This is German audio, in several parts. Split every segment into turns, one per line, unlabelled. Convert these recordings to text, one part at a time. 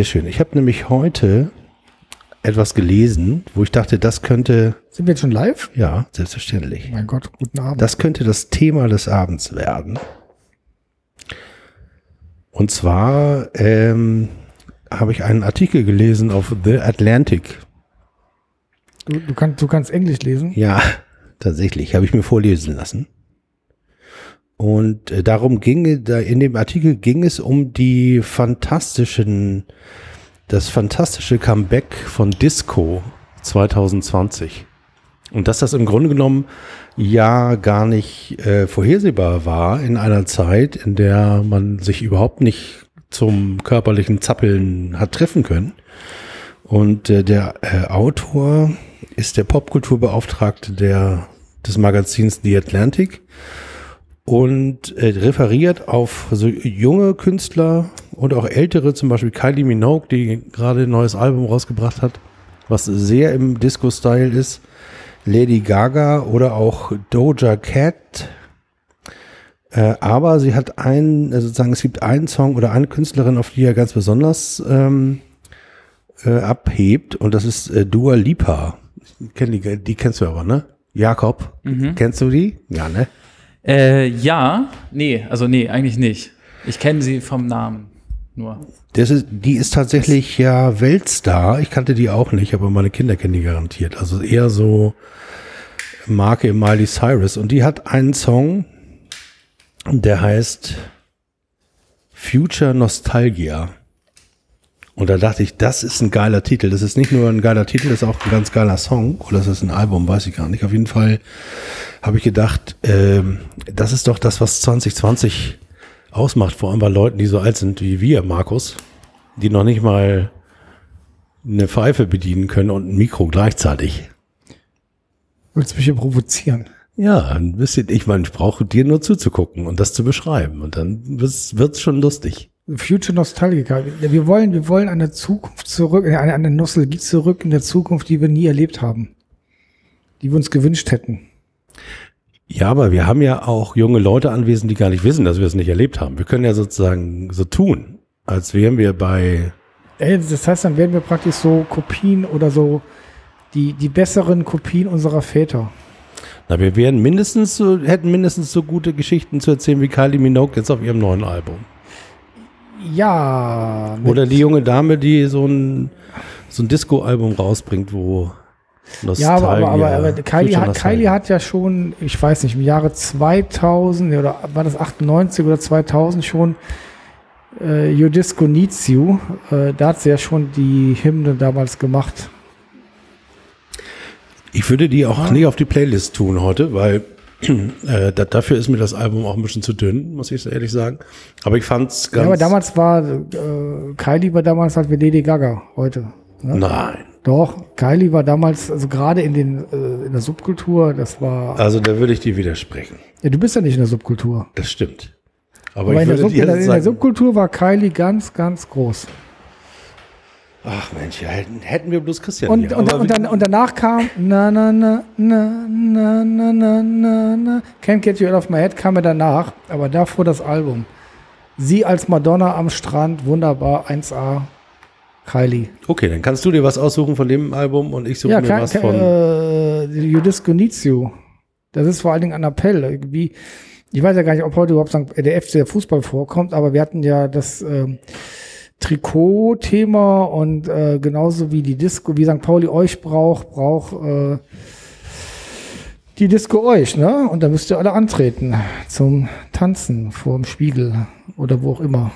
Sehr schön. Ich habe nämlich heute etwas gelesen, wo ich dachte, das könnte.
Sind wir jetzt schon live?
Ja, selbstverständlich.
Mein Gott, guten Abend.
Das könnte das Thema des Abends werden. Und zwar ähm, habe ich einen Artikel gelesen auf The Atlantic.
Du, du, kann, du kannst Englisch lesen?
Ja, tatsächlich. Habe ich mir vorlesen lassen. Und äh, darum ging, da in dem Artikel ging es um die fantastischen, das fantastische Comeback von Disco 2020. Und dass das im Grunde genommen ja gar nicht äh, vorhersehbar war in einer Zeit, in der man sich überhaupt nicht zum körperlichen Zappeln hat treffen können. Und äh, der äh, Autor ist der Popkulturbeauftragte der, des Magazins The Atlantic und äh, referiert auf so junge Künstler und auch ältere, zum Beispiel Kylie Minogue, die gerade ein neues Album rausgebracht hat, was sehr im Disco-Style ist. Lady Gaga oder auch Doja Cat. Äh, aber sie hat einen, also sozusagen, es gibt einen Song oder eine Künstlerin, auf die er ganz besonders ähm, äh, abhebt, und das ist äh, Dua Lipa. Kenn die, die kennst du aber, ne? Jakob, mhm. kennst du die?
Ja, ne? Äh, ja, nee, also nee, eigentlich nicht. Ich kenne sie vom Namen nur.
Das ist, die ist tatsächlich ja Weltstar. Ich kannte die auch nicht, aber meine Kinder kennen die garantiert. Also eher so Marke Miley Cyrus. Und die hat einen Song, der heißt Future Nostalgia. Und da dachte ich, das ist ein geiler Titel. Das ist nicht nur ein geiler Titel, das ist auch ein ganz geiler Song. Oder das ist ein Album, weiß ich gar nicht. Auf jeden Fall habe ich gedacht, äh, das ist doch das, was 2020 ausmacht. Vor allem bei Leuten, die so alt sind wie wir, Markus, die noch nicht mal eine Pfeife bedienen können und ein Mikro gleichzeitig.
Willst du mich hier provozieren?
Ja, ein bisschen. Ich meine, ich brauche dir nur zuzugucken und das zu beschreiben. Und dann wird's, wird's schon lustig.
Future Nostalgiker. Wir wollen, wir wollen eine Zukunft zurück, eine, eine Nostalgie zurück in der Zukunft, die wir nie erlebt haben. Die wir uns gewünscht hätten.
Ja, aber wir haben ja auch junge Leute anwesend, die gar nicht wissen, dass wir es nicht erlebt haben. Wir können ja sozusagen so tun, als wären wir bei.
Das heißt, dann werden wir praktisch so Kopien oder so die, die besseren Kopien unserer Väter.
Na, wir wären mindestens so, hätten mindestens so gute Geschichten zu erzählen wie Kylie Minogue jetzt auf ihrem neuen Album.
Ja.
Oder die junge Dame, die so ein, so ein Disco-Album rausbringt, wo
Nostalgia, ja, aber, aber, aber, Kylie, hat, Kylie hat ja schon, ich weiß nicht, im Jahre 2000 oder war das 98 oder 2000 schon äh, Your Disco Needs You. Äh, da hat sie ja schon die Hymne damals gemacht.
Ich würde die auch ah. nicht auf die Playlist tun heute, weil äh, da, dafür ist mir das Album auch ein bisschen zu dünn, muss ich ehrlich sagen. Aber ich fand's ganz. Ja,
aber damals war äh, Kylie war damals halt wie Lady Gaga heute.
Ne? Nein.
Doch, Kylie war damals, also gerade in den äh, in der Subkultur, das war.
Also da würde ich dir widersprechen.
Ja, du bist ja nicht in der Subkultur.
Das stimmt.
Aber, aber in, der Sub in der Subkultur war Kylie ganz, ganz groß.
Ach Mensch, ja, hätten, hätten wir bloß Christian
und, hier. Und, und, dann, und danach kam na na na na na na na na na Can't Get You Out of My Head kam mir danach, aber davor das Album. Sie als Madonna am Strand, wunderbar, 1A, Kylie.
Okay, dann kannst du dir was aussuchen von dem Album und ich suche ja, mir kann, was von...
Äh, Judisco Needs You. Das ist vor allen Dingen ein Appell. Irgendwie, ich weiß ja gar nicht, ob heute überhaupt der FC der Fußball vorkommt, aber wir hatten ja das... Äh, Trikot-Thema und äh, genauso wie die Disco, wie St. Pauli euch braucht, braucht äh, die Disco euch, ne? Und da müsst ihr alle antreten zum Tanzen vor dem Spiegel oder wo auch immer.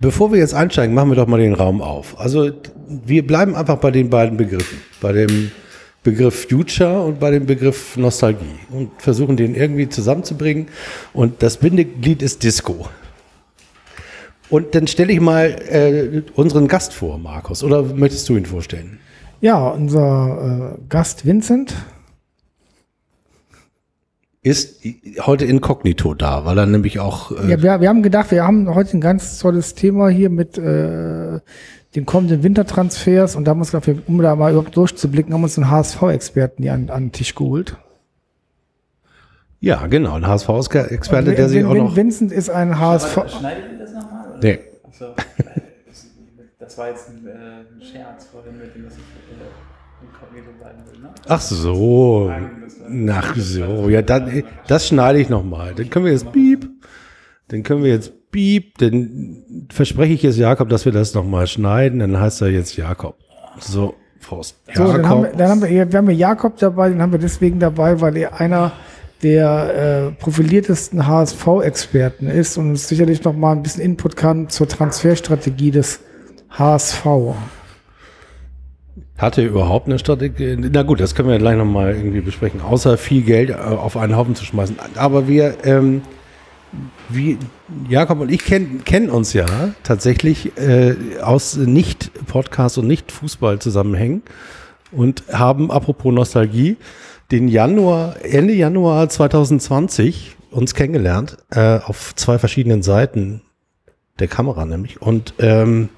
Bevor wir jetzt einsteigen, machen wir doch mal den Raum auf. Also wir bleiben einfach bei den beiden Begriffen, bei dem Begriff Future und bei dem Begriff Nostalgie und versuchen den irgendwie zusammenzubringen. Und das Bindeglied ist Disco. Und dann stelle ich mal äh, unseren Gast vor, Markus. Oder möchtest du ihn vorstellen?
Ja, unser äh, Gast Vincent
ist heute inkognito da, weil er nämlich auch.
Äh ja, wir, wir, haben gedacht, wir haben heute ein ganz tolles Thema hier mit äh, den kommenden Wintertransfers und da haben wir uns gedacht, um da mal überhaupt durchzublicken, haben wir uns einen HSV-Experten hier an, an den Tisch geholt.
Ja, genau, ein HSV-Experte, der sich auch noch.
Vincent ist ein HSV.
Nochmal?
Nee.
Achso, das war jetzt ein, äh, ein Scherz vorhin mit dem, dass ich äh, inkognito bleiben will, ne?
Ach so. Ach so, ja, dann, das schneide ich nochmal. Dann können wir jetzt piep. Dann können wir jetzt piep. Dann verspreche ich jetzt Jakob, dass wir das nochmal schneiden. Dann heißt er jetzt Jakob. So, Faust.
So, dann haben, wir, dann haben wir, wir haben Jakob dabei, den haben wir deswegen dabei, weil er einer der äh, profiliertesten HSV-Experten ist und uns sicherlich noch mal ein bisschen Input kann zur Transferstrategie des HSV.
Hatte überhaupt eine Strategie? Na gut, das können wir gleich noch mal irgendwie besprechen. Außer viel Geld äh, auf einen Haufen zu schmeißen. Aber wir, ähm, wie Jakob und ich kennen kennen uns ja tatsächlich äh, aus Nicht-Podcast und Nicht-Fußball-Zusammenhängen und haben, apropos Nostalgie, den Januar, Ende Januar 2020 uns kennengelernt, äh, auf zwei verschiedenen Seiten der Kamera nämlich. Und ähm,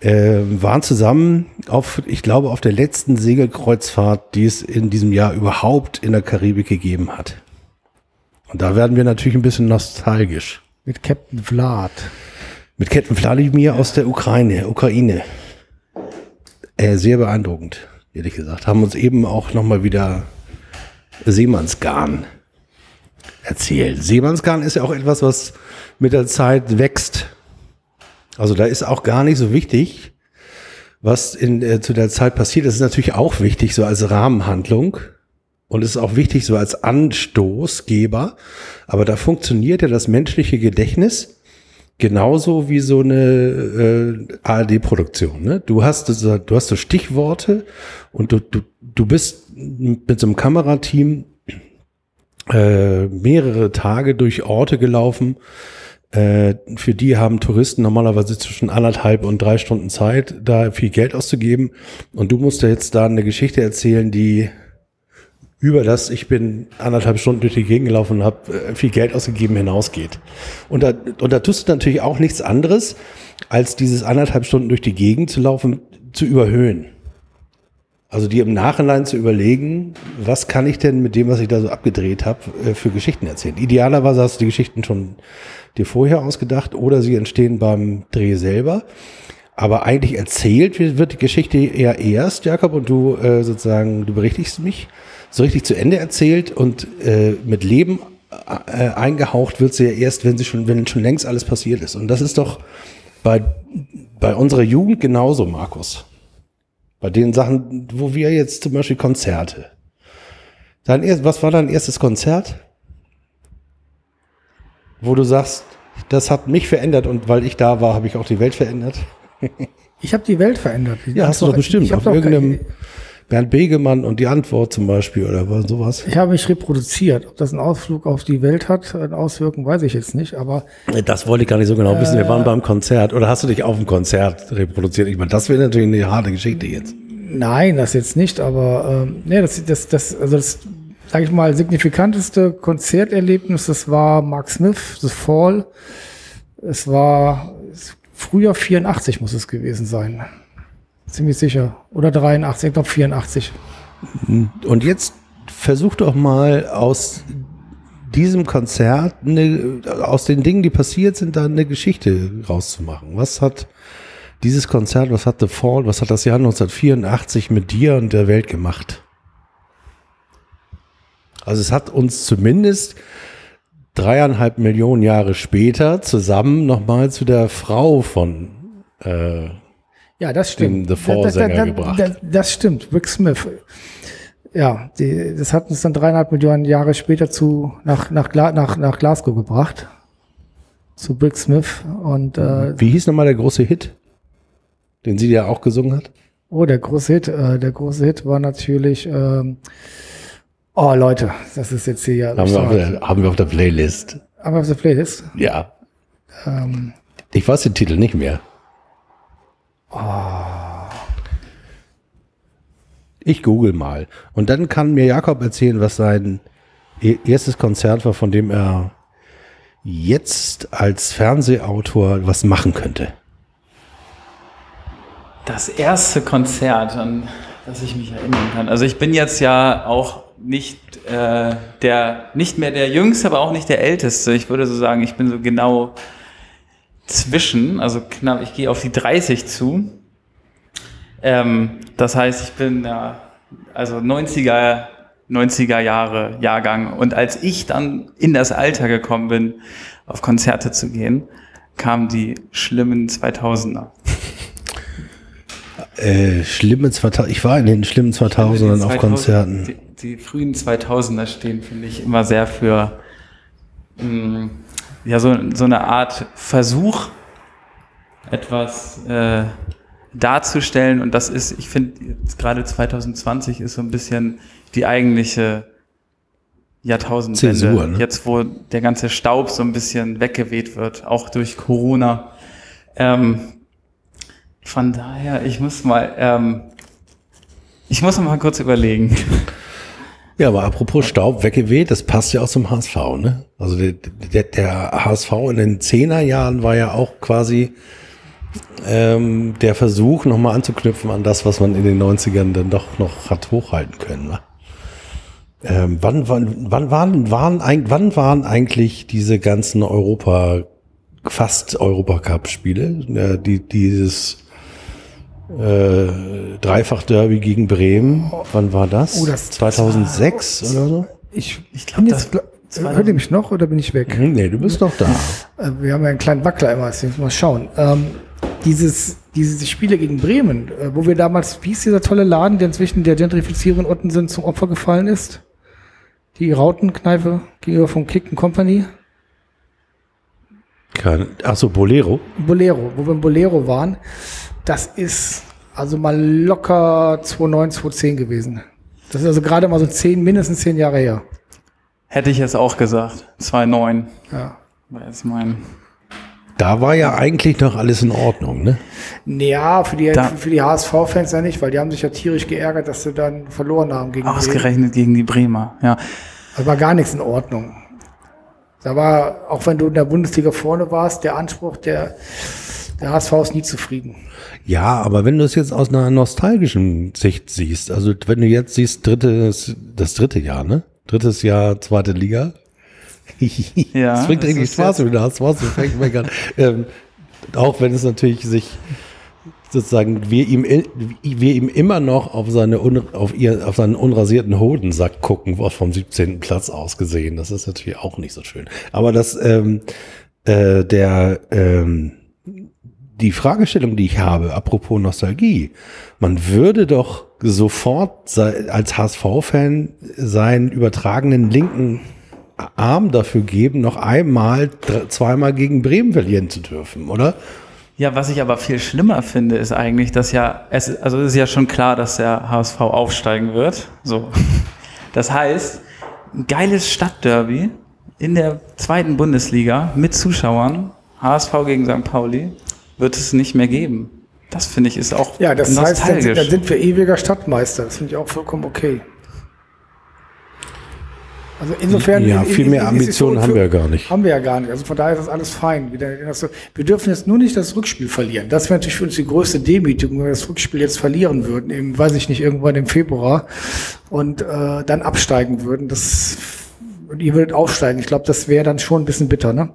äh, waren zusammen auf, ich glaube, auf der letzten Segelkreuzfahrt, die es in diesem Jahr überhaupt in der Karibik gegeben hat. Und da werden wir natürlich ein bisschen nostalgisch.
Mit Captain Vlad.
Mit Captain Vladimir aus der Ukraine, Ukraine. Äh, sehr beeindruckend ehrlich gesagt. Haben uns eben auch nochmal wieder Seemannsgarn erzählt. Seemannsgarn ist ja auch etwas, was mit der Zeit wächst. Also da ist auch gar nicht so wichtig, was in, äh, zu der Zeit passiert. Das ist natürlich auch wichtig, so als Rahmenhandlung. Und es ist auch wichtig, so als Anstoßgeber. Aber da funktioniert ja das menschliche Gedächtnis genauso wie so eine äh, ARD-Produktion. Ne? Du hast du hast so Stichworte und du, du, du bist mit so einem Kamerateam äh, mehrere Tage durch Orte gelaufen. Äh, für die haben Touristen normalerweise zwischen anderthalb und drei Stunden Zeit, da viel Geld auszugeben. Und du musst ja jetzt da eine Geschichte erzählen, die über das, ich bin anderthalb Stunden durch die Gegend gelaufen und habe äh, viel Geld ausgegeben, hinausgeht. Und da, und da tust du natürlich auch nichts anderes, als dieses anderthalb Stunden durch die Gegend zu laufen, zu überhöhen. Also dir im Nachhinein zu überlegen, was kann ich denn mit dem, was ich da so abgedreht habe, äh, für Geschichten erzählen. Idealerweise hast du die Geschichten schon dir vorher ausgedacht oder sie entstehen beim Dreh selber. Aber eigentlich erzählt wird die Geschichte eher erst, Jakob, und du äh, sozusagen, du berichtigst mich so richtig zu Ende erzählt und äh, mit Leben äh, eingehaucht wird sie ja erst, wenn sie schon, wenn schon längst alles passiert ist. Und das ist doch bei, bei unserer Jugend genauso, Markus. Bei den Sachen, wo wir jetzt zum Beispiel Konzerte. Dein, was war dein erstes Konzert? Wo du sagst, das hat mich verändert und weil ich da war, habe ich auch die Welt verändert.
Ich habe die Welt verändert.
Ja, hast du doch bestimmt. auf irgendeinem, Bernd Begemann und die Antwort zum Beispiel oder sowas.
Ich habe mich reproduziert. Ob das einen Ausflug auf die Welt hat, eine Auswirkung, weiß ich jetzt nicht, aber.
Das wollte ich gar nicht so genau wissen. Wir waren beim Konzert. Oder hast du dich auf dem Konzert reproduziert? Ich meine, das wäre natürlich eine harte Geschichte jetzt.
Nein, das jetzt nicht, aber ähm, nee, das, das, das, also das, sage ich mal, signifikanteste Konzerterlebnis, das war Mark Smith, The Fall. Es war Frühjahr 84 muss es gewesen sein. Ziemlich sicher. Oder 83, ich glaube 84.
Und jetzt versuch doch mal aus diesem Konzert, eine, aus den Dingen, die passiert sind, da eine Geschichte rauszumachen. Was hat dieses Konzert, was hat The Fall, was hat das Jahr 1984 mit dir und der Welt gemacht? Also es hat uns zumindest dreieinhalb Millionen Jahre später zusammen nochmal zu der Frau von äh,
ja, das stimmt.
The Fall-Sänger gebracht.
Das, stimmt, Rick Smith. Ja, die, das hat uns dann dreieinhalb Millionen Jahre später zu, nach, nach, nach, nach Glasgow gebracht. Zu Rick Smith. Und, äh,
Wie hieß nochmal der große Hit, den sie ja auch gesungen hat?
Oh, der große Hit, äh, der große Hit war natürlich, ähm, oh Leute, das ist jetzt hier ja.
Haben, wir auf, der, haben wir auf der Playlist.
Haben wir auf der Playlist?
Ja. Ähm, ich weiß den Titel nicht mehr.
Oh.
Ich google mal. Und dann kann mir Jakob erzählen, was sein e-, erstes Konzert war, von dem er jetzt als Fernsehautor was machen könnte.
Das erste Konzert, an das ich mich erinnern kann. Also ich bin jetzt ja auch nicht äh, der, nicht mehr der Jüngste, aber auch nicht der Älteste. Ich würde so sagen, ich bin so genau zwischen, also knapp, ich gehe auf die 30 zu. Ähm, das heißt, ich bin ja, also 90er, 90er Jahre Jahrgang. Und als ich dann in das Alter gekommen bin, auf Konzerte zu gehen, kamen die schlimmen 2000er.
Äh, schlimme 2000, ich war in den schlimmen 2000ern auf Konzerten.
Die, die, frühen 2000er stehen, finde ich, immer sehr für mh, mm, ja, so, so eine Art Versuch, etwas äh, darzustellen. Und das ist, ich finde, gerade 2020 ist so ein bisschen die eigentliche Jahrtausendwende. Zäsur, ne? Jetzt, wo der ganze Staub so ein bisschen weggeweht wird, auch durch Corona. Ähm, von daher, ich muss mal, ähm, ich muss mal kurz überlegen.
Ja, aber apropos Staub weggeweht, das passt ja auch zum HSV, ne? Also der, der, der HSV in den Zehnerjahren war ja auch quasi ähm, der Versuch, nochmal anzuknüpfen an das, was man in den 90ern dann doch noch hat hochhalten können. Ne? Ähm, wann, wann, wann, waren, waren, wann waren eigentlich diese ganzen Europa, fast Europacup-Spiele, äh, die, dieses äh, Dreifach-Derby gegen Bremen. Wann war das? Oh, das 2006 war, oder so?
Ich, ich glaube, das. Hört ihr mich noch oder bin ich weg?
Hm, nee, du bist noch da.
Äh, wir haben ja einen kleinen Wackler immer, deswegen mal schauen. Ähm, dieses, diese Spiele gegen Bremen, äh, wo wir damals, wie ist dieser tolle Laden, der inzwischen der Gentrifizierung Ottensen zum Opfer gefallen ist? Die Rautenkneipe gegenüber vom Kicken Company?
Keine, ach so, Bolero?
Bolero, wo wir im Bolero waren. Das ist also mal locker 2009, 2010 gewesen. Das ist also gerade mal so zehn, mindestens zehn Jahre her.
Hätte ich jetzt auch gesagt. 2009. Ja. War jetzt mein.
Da war ja eigentlich noch alles in Ordnung, ne?
Ja, für die, für die HSV-Fans ja nicht, weil die haben sich ja tierisch geärgert, dass sie dann verloren haben
gegen Ausgerechnet Bremen. gegen die Bremer, ja.
Da war gar nichts in Ordnung. Da war, auch wenn du in der Bundesliga vorne warst, der Anspruch, der, der HSV ist nie zufrieden.
Ja, aber wenn du es jetzt aus einer nostalgischen Sicht siehst, also wenn du jetzt siehst, drittes, das dritte Jahr, ne? Drittes Jahr, zweite Liga. ja. Das bringt richtig Spaß, wenn du hast was, fängt meckern. ähm, auch wenn es natürlich sich sozusagen wir ihm, wir ihm immer noch auf seine auf ihr auf seinen unrasierten Hodensack gucken, was vom 17. Platz aus gesehen. Das ist natürlich auch nicht so schön. Aber das ähm, äh, der ähm, die Fragestellung, die ich habe, apropos Nostalgie, man würde doch sofort als HSV-Fan seinen übertragenen linken Arm dafür geben, noch einmal, zweimal gegen Bremen verlieren zu dürfen, oder?
Ja, was ich aber viel schlimmer finde, ist eigentlich, dass ja, es, also es ist ja schon klar, dass der HSV aufsteigen wird. So. Das heißt, ein geiles Stadtderby in der zweiten Bundesliga mit Zuschauern, HSV gegen St. Pauli, wird es nicht mehr geben. Das finde ich ist auch
Ja, das heißt, dann, dann sind wir ewiger Stadtmeister. Das finde ich auch vollkommen okay.
Also insofern. Ja, viel mehr Ambitionen haben wir ja gar nicht.
Haben wir ja gar nicht. Also von daher ist das alles fein. Wir dürfen jetzt nur nicht das Rückspiel verlieren. Das wäre natürlich für uns die größte Demütigung, wenn wir das Rückspiel jetzt verlieren würden, eben, weiß ich nicht, irgendwann im Februar und äh, dann absteigen würden. Das, und ihr würdet aufsteigen. Ich glaube, das wäre dann schon ein bisschen bitter, ne?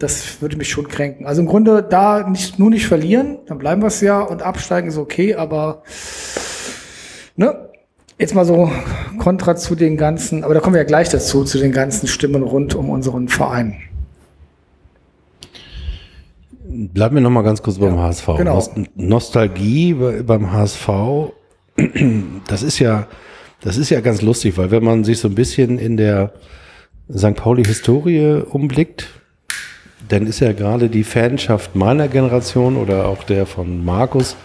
Das würde mich schon kränken. Also im Grunde da nicht, nur nicht verlieren, dann bleiben wir es ja und absteigen ist okay, aber ne? Jetzt mal so kontra zu den ganzen, aber da kommen wir ja gleich dazu, zu den ganzen Stimmen rund um unseren Verein.
Bleiben wir noch mal ganz kurz ja, beim HSV. Genau. Nostalgie beim HSV, das ist ja, das ist ja ganz lustig, weil wenn man sich so ein bisschen in der St. Pauli-Historie umblickt, dann ist ja gerade die Fanschaft meiner Generation oder auch der von Markus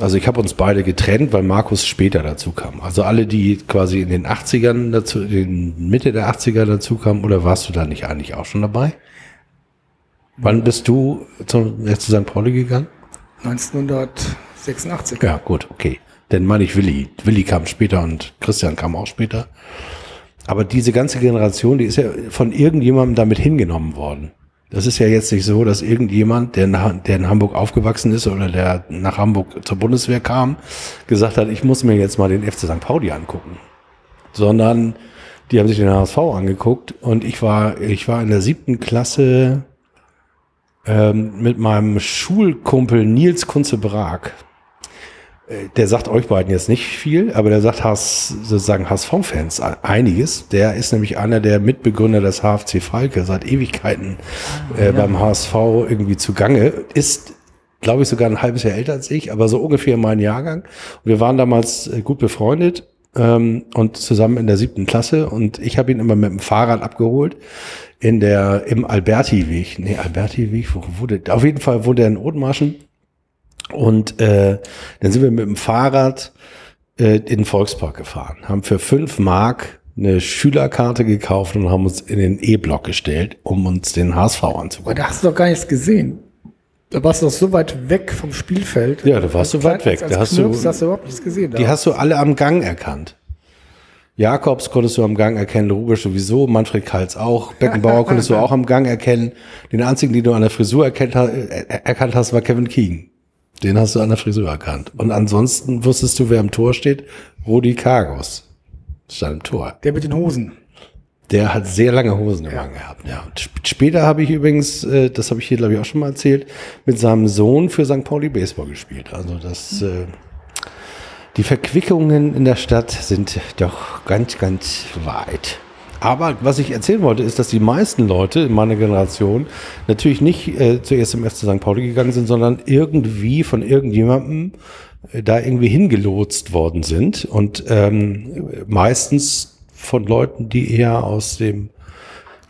also ich habe uns beide getrennt, weil Markus später dazu kam. Also alle, die quasi in den 80ern dazu, in Mitte der 80er dazu kamen, oder warst du da nicht eigentlich auch schon dabei? Wann bist du zu, zu St. Pauli gegangen?
1986.
Ja, gut, okay. Dann meine ich Willi. Willi kam später und Christian kam auch später. Aber diese ganze Generation, die ist ja von irgendjemandem damit hingenommen worden. Das ist ja jetzt nicht so, dass irgendjemand, der, nach, der in Hamburg aufgewachsen ist oder der nach Hamburg zur Bundeswehr kam, gesagt hat, ich muss mir jetzt mal den FC St. Pauli angucken. sondern die haben sich den HSV angeguckt und ich war, ich war in der siebten Klasse ähm, mit meinem Schulkumpel Nils Kunze Brag. Der sagt euch beiden jetzt nicht viel, aber der sagt HS, sozusagen HSV-Fans einiges. Der ist nämlich einer der Mitbegründer des HFC Falke, seit Ewigkeiten äh, ja. beim HSV irgendwie zugange. Ist, glaube ich, sogar ein halbes Jahr älter als ich, aber so ungefähr mein Jahrgang. wir waren damals äh, gut befreundet ähm, und zusammen in der siebten Klasse und ich habe ihn immer mit dem Fahrrad abgeholt in der im Alberti-Weg. Nee, Alberti-Weg, wo wurde? Auf jeden Fall wohnt er in Othmarschen und äh, dann sind wir mit dem Fahrrad äh, in den Volkspark gefahren, haben für fünf Mark eine Schülerkarte gekauft und haben uns in den E-Block gestellt, um uns den HSV anzugucken.
Aber da hast du doch gar nichts gesehen. Da warst du doch so weit weg vom Spielfeld.
Ja, da warst du weit weg. Da hast, Knirps, du, hast du überhaupt nichts gesehen. Die hast du alle am Gang erkannt. Jakobs konntest du am Gang erkennen, Rubisch sowieso, Manfred Kals auch, Beckenbauer konntest du auch am Gang erkennen. Den einzigen, den du an der Frisur erkannt, äh, erkannt hast, war Kevin Keegan. Den hast du an der Frisur erkannt. Und ansonsten wusstest du, wer im Tor steht? Rudi Kargos. Stand im Tor.
Der mit den Hosen.
Der hat sehr lange Hosen im ja. gehabt. Ja. Und später habe ich übrigens, äh, das habe ich hier glaube ich auch schon mal erzählt, mit seinem Sohn für St. Pauli Baseball gespielt. Also das, äh, die Verquickungen in der Stadt sind doch ganz, ganz weit. Aber was ich erzählen wollte, ist, dass die meisten Leute in meiner Generation natürlich nicht äh, zuerst im FC St. Pauli gegangen sind, sondern irgendwie von irgendjemandem äh, da irgendwie hingelotst worden sind. Und ähm, meistens von Leuten, die eher aus dem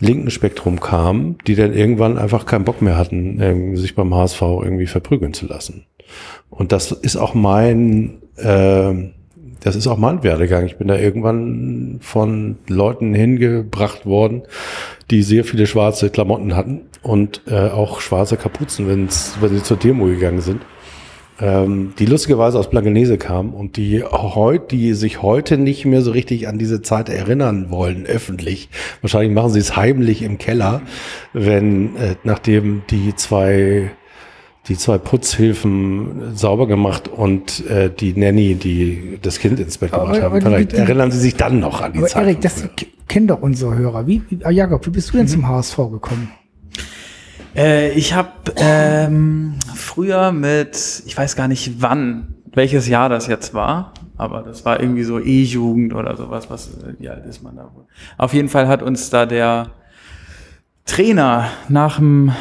linken Spektrum kamen, die dann irgendwann einfach keinen Bock mehr hatten, äh, sich beim HSV irgendwie verprügeln zu lassen. Und das ist auch mein äh, das ist auch mein Werdegang. Ich bin da irgendwann von Leuten hingebracht worden, die sehr viele schwarze Klamotten hatten und äh, auch schwarze Kapuzen, wenn's, wenn sie zur Demo gegangen sind. Ähm, die lustigerweise aus Blankenese kamen und die heute, die sich heute nicht mehr so richtig an diese Zeit erinnern wollen, öffentlich. Wahrscheinlich machen sie es heimlich im Keller, wenn, äh, nachdem die zwei die zwei Putzhilfen sauber gemacht und äh, die Nanny, die das Kind ins Bett gebracht aber, haben. Vielleicht die, erinnern Sie sich dann noch an die aber Zeit. Erik,
das kennen doch unsere Hörer. Wie, wie, ah, Jakob, wie bist du denn mhm. zum HSV gekommen?
Äh, ich habe ähm, früher mit, ich weiß gar nicht wann, welches Jahr das jetzt war, aber das war irgendwie so E-Jugend oder sowas, was, wie alt ist man da wohl? Auf jeden Fall hat uns da der Trainer nach dem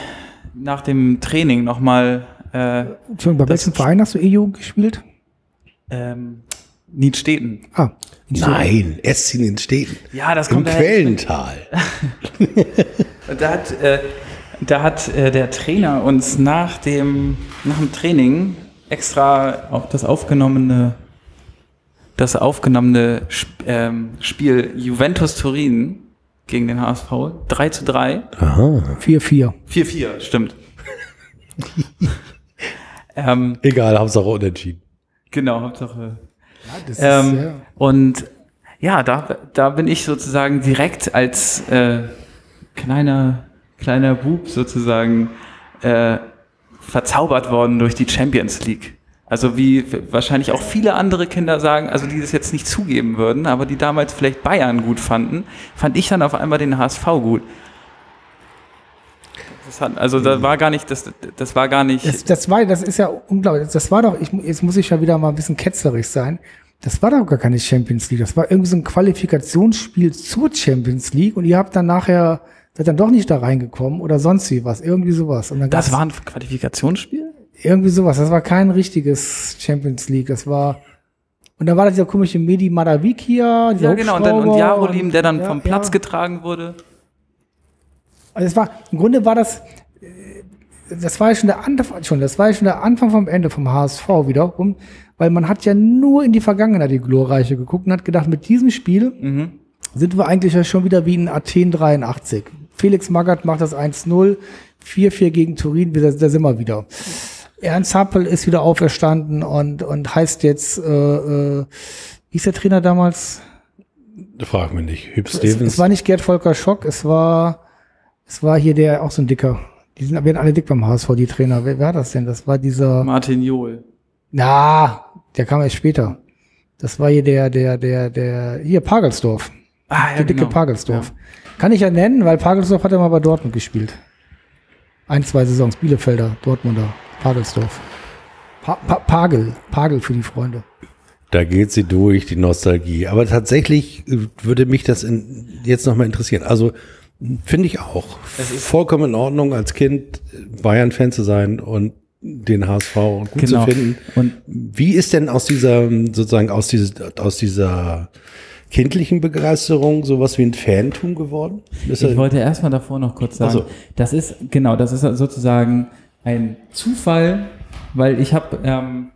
nach dem Training nochmal.
Äh, Entschuldigung, bei welchem Verein hast du E-Jugend gespielt?
Ähm, Niedsteden.
Ah. Nein, Essin in Städten.
Ja, das kommt
Im Quellental.
da hat, äh, da hat äh, der Trainer uns nach dem, nach dem Training extra auch das aufgenommene, das aufgenommene Sp ähm, Spiel Juventus Turin gegen den HSV. 3 zu 3.
Aha. 4-4.
4-4, stimmt.
ähm, Egal, Hauptsache unentschieden.
Genau, Hauptsache. Ja, ähm, ist, ja. Und ja, da, da bin ich sozusagen direkt als äh, kleiner, kleiner Bub sozusagen äh, verzaubert worden durch die Champions League. Also wie wahrscheinlich auch viele andere Kinder sagen, also die das jetzt nicht zugeben würden, aber die damals vielleicht Bayern gut fanden, fand ich dann auf einmal den HSV gut. Hat, also da war gar nicht, das, das war gar nicht.
Das, das war, das ist ja unglaublich. Das war doch, ich, jetzt muss ich ja wieder mal ein bisschen ketzerisch sein. Das war doch gar keine Champions League. Das war irgendwie so ein Qualifikationsspiel zur Champions League und ihr habt dann nachher, seid dann doch nicht da reingekommen oder sonst wie was, irgendwie sowas. Und
dann das war ein Qualifikationsspiel?
Irgendwie sowas. Das war kein richtiges Champions League. Das war. Und dann war da dieser komische Medi Madavikia.
Ja, genau. Und, dann, und Jarolim, der dann ja, vom Platz ja. getragen wurde.
Also es war, im Grunde war das, äh, das war ja schon der Anfang, schon, das war ja schon der Anfang vom Ende vom HSV wiederum, weil man hat ja nur in die Vergangenheit, die glorreiche, geguckt und hat gedacht, mit diesem Spiel mhm. sind wir eigentlich ja schon wieder wie in Athen 83. Felix Magath macht das 1-0, 4-4 gegen Turin, da, da sind wir wieder. Ernst Happel ist wieder auferstanden und, und heißt jetzt, äh, äh, wie ist der Trainer damals?
Frag mich nicht. Hüb
Stevens. Es, es, war nicht Gerd Volker Schock, es war, es war hier der, auch so ein Dicker. Die sind aber alle dick beim HSV, die Trainer. Wer war das denn? Das war dieser.
Martin Johl.
Na, der kam erst später. Das war hier der, der, der, der, hier Pagelsdorf. Ah, ja, die dicke genau. Pagelsdorf. Ja. Kann ich ja nennen, weil Pagelsdorf hat ja mal bei Dortmund gespielt. Ein, zwei Saisons. Bielefelder, Dortmunder, Pagelsdorf. Pa pa Pagel, Pagel für die Freunde.
Da geht sie durch, die Nostalgie. Aber tatsächlich äh, würde mich das in, jetzt nochmal interessieren. Also finde ich auch. Es ist vollkommen in Ordnung, als Kind Bayern-Fan zu sein und den HSV gut genau. zu finden. Und wie ist denn aus dieser, sozusagen aus dieser, aus dieser kindlichen Begeisterung sowas wie ein Fantum geworden?
Ist ich wollte erstmal davor noch kurz sagen, also. das ist, genau, das ist sozusagen ein Zufall, weil ich habe ähm,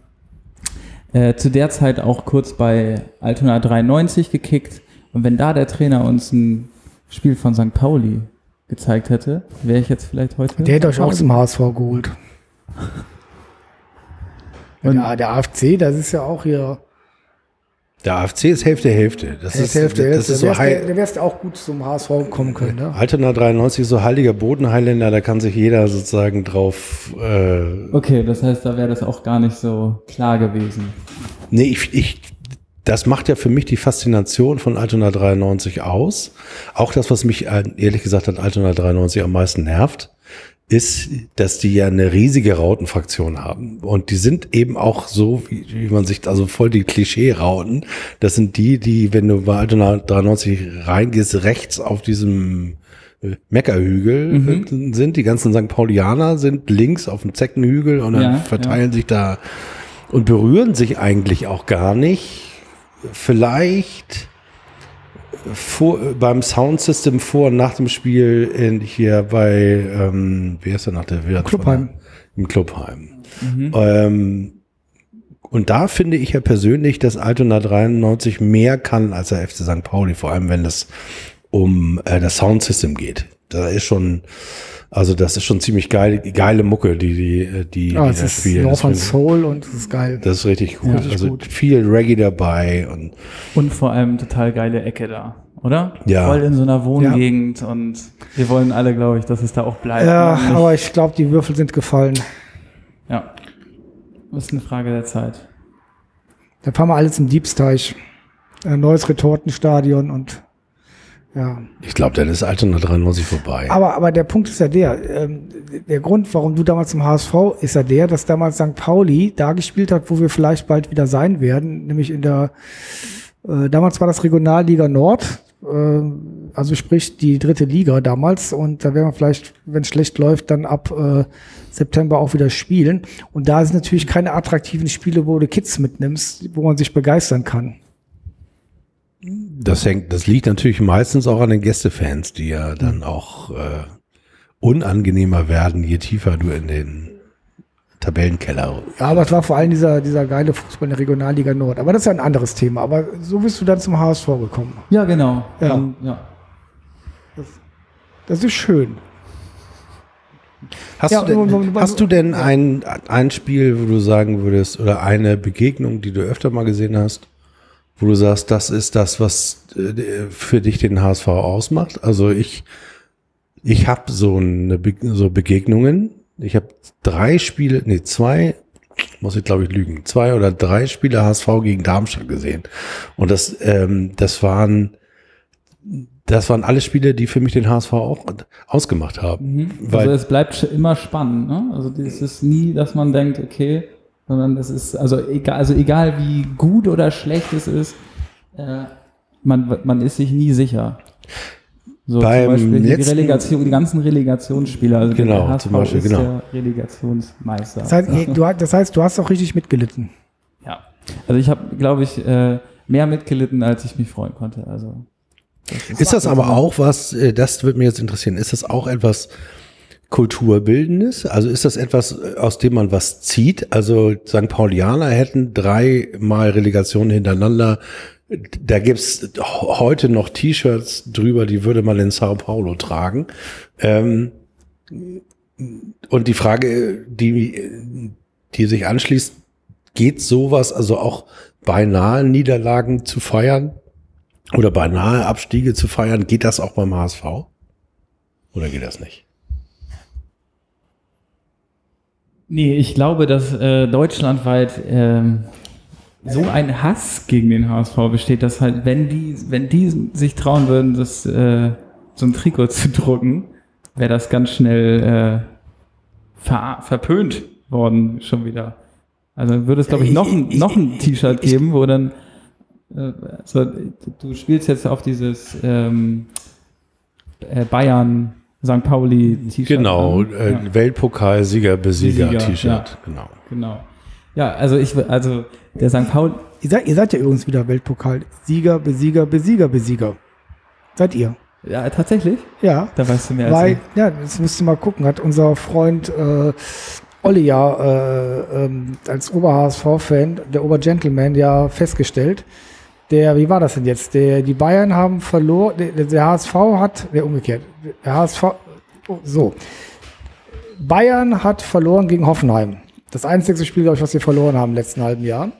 äh, zu der Zeit auch kurz bei Altona 93 gekickt und wenn da der Trainer uns ein Spiel von St. Pauli gezeigt hätte, wäre ich jetzt vielleicht heute.
Der hätte euch auch zum HSV geholt. Und ja, der AFC, das ist ja auch hier.
Der AFC ist Hälfte Hälfte. Das ist
Hälfte Das ist so der, der wärst auch gut zum HSV kommen können. Ne?
Altona 93 ist so heiliger Bodenheiländer, da kann sich jeder sozusagen drauf.
Äh okay, das heißt, da wäre das auch gar nicht so klar gewesen.
Nee, ich, ich das macht ja für mich die Faszination von Altona 93 aus. Auch das, was mich ehrlich gesagt an Altona 93 am meisten nervt, ist, dass die ja eine riesige Rautenfraktion haben. Und die sind eben auch so, wie, wie man sich, also voll die Klischee-Rauten. Das sind die, die, wenn du bei Altona 93 reingehst, rechts auf diesem äh, Meckerhügel mhm. sind. Die ganzen St. Paulianer sind links auf dem Zeckenhügel und dann ja, verteilen ja. sich da und berühren sich eigentlich auch gar nicht. Vielleicht vor, beim Soundsystem vor und nach dem Spiel in, hier bei, ähm, wie heißt der nach der Wirt?
Clubheim.
Im Clubheim. Mhm. Ähm, und da finde ich ja persönlich, dass Altona 93 mehr kann als der FC St. Pauli, vor allem wenn es um äh, das Soundsystem geht. Da ist schon, also das ist schon ziemlich geil, geile Mucke, die die die,
ja, die da spielen. North von Soul und das ist geil.
Das ist richtig gut. Ja, also gut. viel Reggae dabei und
und vor allem total geile Ecke da, oder?
Ja.
Voll in so einer Wohngegend ja. und wir wollen alle, glaube ich, dass es da auch bleibt.
Ja, aber ich glaube, die Würfel sind gefallen.
Ja. Das ist eine Frage der Zeit.
Da fahren wir alles im Diebsteich. Ein neues Retortenstadion und ja.
Ich glaube, dann ist Altona 93 vorbei.
Aber, aber der Punkt ist ja der, ähm, der Grund, warum du damals im HSV, ist ja der, dass damals St. Pauli da gespielt hat, wo wir vielleicht bald wieder sein werden, nämlich in der, äh, damals war das Regionalliga Nord, äh, also sprich die dritte Liga damals und da werden wir vielleicht, wenn es schlecht läuft, dann ab äh, September auch wieder spielen. Und da sind natürlich keine attraktiven Spiele, wo du Kids mitnimmst, wo man sich begeistern kann.
Das hängt, das liegt natürlich meistens auch an den Gästefans, die ja dann auch äh, unangenehmer werden, je tiefer du in den Tabellenkeller.
Ja, aber es war vor allem dieser, dieser geile Fußball in der Regionalliga Nord. Aber das ist ja ein anderes Thema. Aber so bist du dann zum HSV gekommen.
Ja, genau.
Ja. Um, ja. Das, das, ist schön.
Hast, ja, du, denn, hast du denn ein, ein Spiel, wo du sagen würdest, oder eine Begegnung, die du öfter mal gesehen hast, wo du sagst, das ist das, was äh, für dich den HSV ausmacht? Also ich, ich habe so eine Be so Begegnungen. Ich habe drei Spiele, nee, zwei, muss ich glaube ich lügen, zwei oder drei Spiele HSV gegen Darmstadt gesehen. Und das, ähm, das waren, das waren alle Spiele, die für mich den HSV auch ausgemacht haben.
Mhm. also es bleibt immer spannend. Ne? Also es ist nie, dass man denkt, okay, sondern es ist, also egal, also egal wie gut oder schlecht es ist, äh, man, man ist sich nie sicher.
So Beim zum Beispiel
die, Relegation, die ganzen Relegationsspieler,
also genau, der
zum Beispiel, ist genau. der Relegationsmeister.
Das heißt, du, das heißt, du hast auch richtig mitgelitten.
Ja, also ich habe, glaube ich, äh, mehr mitgelitten, als ich mich freuen konnte. Also
ist, ist das aber auch was, äh, das würde mich jetzt interessieren, ist das auch etwas, Kulturbildendes? Also ist das etwas, aus dem man was zieht? Also St. Paulianer hätten dreimal Relegationen hintereinander. Da gibt's heute noch T-Shirts drüber, die würde man in Sao Paulo tragen. Ähm, und die Frage, die, die sich anschließt, geht sowas, also auch beinahe Niederlagen zu feiern oder beinahe Abstiege zu feiern, geht das auch beim HSV? Oder geht das nicht?
Nee, ich glaube, dass äh, deutschlandweit ähm, so ein Hass gegen den HSV besteht, dass halt, wenn die, wenn die sich trauen würden, das, äh, so ein Trikot zu drucken, wäre das ganz schnell äh, ver verpönt worden schon wieder. Also würde es, glaube ich, noch, ein, noch ein T-Shirt geben, wo dann äh, so, du spielst jetzt auf dieses ähm, äh, Bayern St. Pauli T-Shirt.
Genau, äh, ja. Weltpokal-Sieger, Besieger T-Shirt. Ja,
genau. Genau. Ja, also ich, also der St. Pauli.
Ihr seid, ihr seid ja übrigens wieder Weltpokal-Sieger, Besieger, Besieger, Besieger. Seid ihr?
Ja, tatsächlich?
Ja.
Da weißt du mehr
Weil, als ich. Ja, das müsst ihr mal gucken. Hat unser Freund äh, Olli ja äh, ähm, als Ober-HSV-Fan, der Ober-Gentleman, ja festgestellt. Der, wie war das denn jetzt? Der, die Bayern haben verloren, der, der HSV hat, der umgekehrt, der HSV, so. Bayern hat verloren gegen Hoffenheim. Das einzige Spiel, glaube ich, was sie verloren haben im letzten halben Jahr.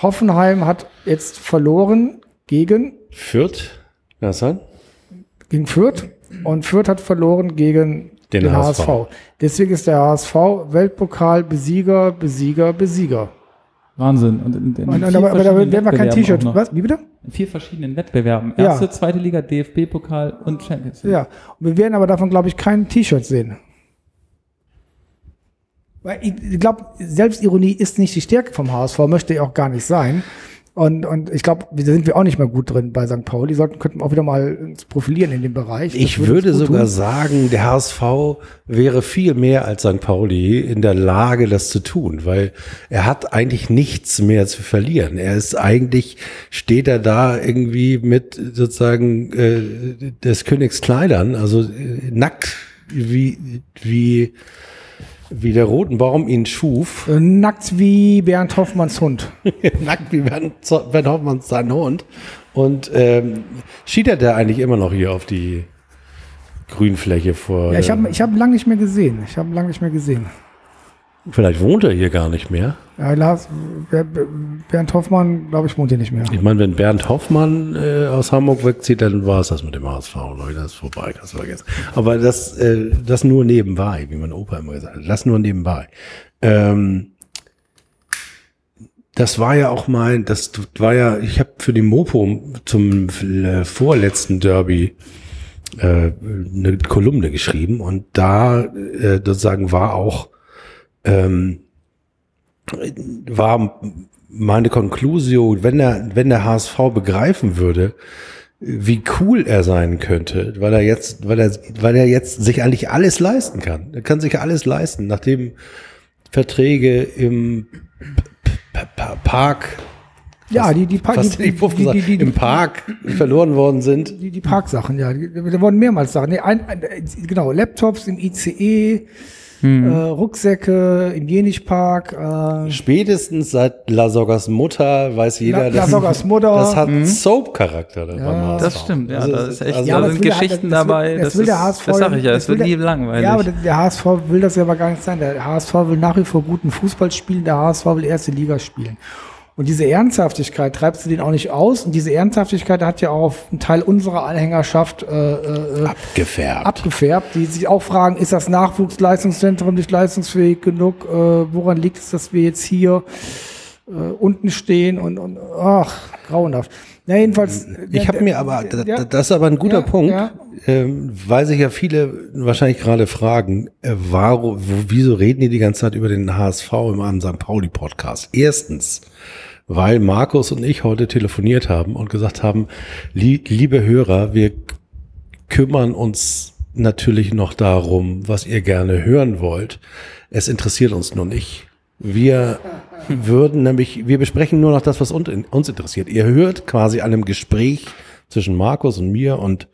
Hoffenheim hat jetzt verloren gegen
Fürth. Ja, sein?
Gegen Fürth. Und Fürth hat verloren gegen den, den HSV. HSV. Deswegen ist der HSV Weltpokal Besieger, Besieger, Besieger.
Wahnsinn.
Und, in, in und, und aber, aber da werden wir kein T-Shirt. Was? Wie bitte?
In vier verschiedenen Wettbewerben. Erste, ja. zweite Liga, DFB-Pokal und Champions
League. Ja. Und wir werden aber davon, glaube ich, kein T-Shirt sehen. Weil ich glaube, Selbstironie ist nicht die Stärke vom HSV, möchte ich auch gar nicht sein. Und, und ich glaube, da sind wir auch nicht mehr gut drin bei St. Pauli. Sollten, könnten auch wieder mal uns profilieren in dem Bereich.
Das ich würde sogar tun. sagen, der HSV wäre viel mehr als St. Pauli in der Lage, das zu tun, weil er hat eigentlich nichts mehr zu verlieren. Er ist eigentlich, steht er da irgendwie mit sozusagen äh, des Königs Kleidern, also äh, nackt wie, wie wie der Rotenbaum ihn schuf.
Äh, nackt wie Bernd Hoffmanns Hund.
Nackt wie Bernd, Bernd Hoffmanns sein Hund. Und ähm, schiedert er eigentlich immer noch hier auf die Grünfläche vor.
Ja, ich habe ich hab lange nicht mehr gesehen. Ich habe lange nicht mehr gesehen.
Vielleicht wohnt er hier gar nicht mehr.
Ja, Lars, Bernd Hoffmann, glaube ich, wohnt hier nicht mehr.
Ich meine, wenn Bernd Hoffmann äh, aus Hamburg wegzieht, dann war es das mit dem HSV, Leute, das ist vorbei, kannst du vergessen. Aber das, äh, das nur nebenbei, wie mein Opa immer gesagt hat, das nur nebenbei. Ähm, das war ja auch mein, das war ja, ich habe für die Mopo zum äh, vorletzten Derby äh, eine Kolumne geschrieben und da äh, sozusagen war auch ähm, war meine Konklusion, wenn er, wenn der HSV begreifen würde, wie cool er sein könnte, weil er jetzt, weil er, weil er jetzt sich eigentlich alles leisten kann. Er kann sich alles leisten, nachdem Verträge im Park
ja, die, die,
fast die, die, die, im Park verloren worden sind.
Die, die Parksachen, ja. Da wurden mehrmals Sachen. Nee, ein, ein, genau, Laptops im ICE, hm. Äh, Rucksäcke im Jenich-Park.
Äh, Spätestens seit La Sogas Mutter weiß jeder,
La, La Sogas Mutter.
das hat hm. Soap-Charakter.
Ja, das stimmt, ja, also, das ist echt, also, ja, da sind Geschichten das, dabei.
Das, das, will der HSV.
Das sag ich ja, das, wird nie langweilig.
Ja, aber der HSV will das ja aber gar nicht sein. Der HSV will nach wie vor guten Fußball spielen, der HSV will erste Liga spielen. Und diese Ernsthaftigkeit treibst du den auch nicht aus. Und diese Ernsthaftigkeit hat ja auch einen Teil unserer Anhängerschaft äh, äh,
abgefärbt.
abgefärbt, die sich auch fragen, ist das Nachwuchsleistungszentrum nicht leistungsfähig genug? Äh, woran liegt es, dass wir jetzt hier äh, unten stehen und, und ach, grauenhaft.
Na, jedenfalls. Ich habe mir aber, ja, das ist aber ein guter ja, Punkt, ja. Ähm, weil sich ja viele wahrscheinlich gerade fragen, äh, warum, wieso reden die die ganze Zeit über den HSV im St. Pauli Podcast? Erstens, weil Markus und ich heute telefoniert haben und gesagt haben, li liebe Hörer, wir kümmern uns natürlich noch darum, was ihr gerne hören wollt. Es interessiert uns nur nicht. Wir würden nämlich, wir besprechen nur noch das, was uns interessiert. Ihr hört quasi einem Gespräch zwischen Markus und mir und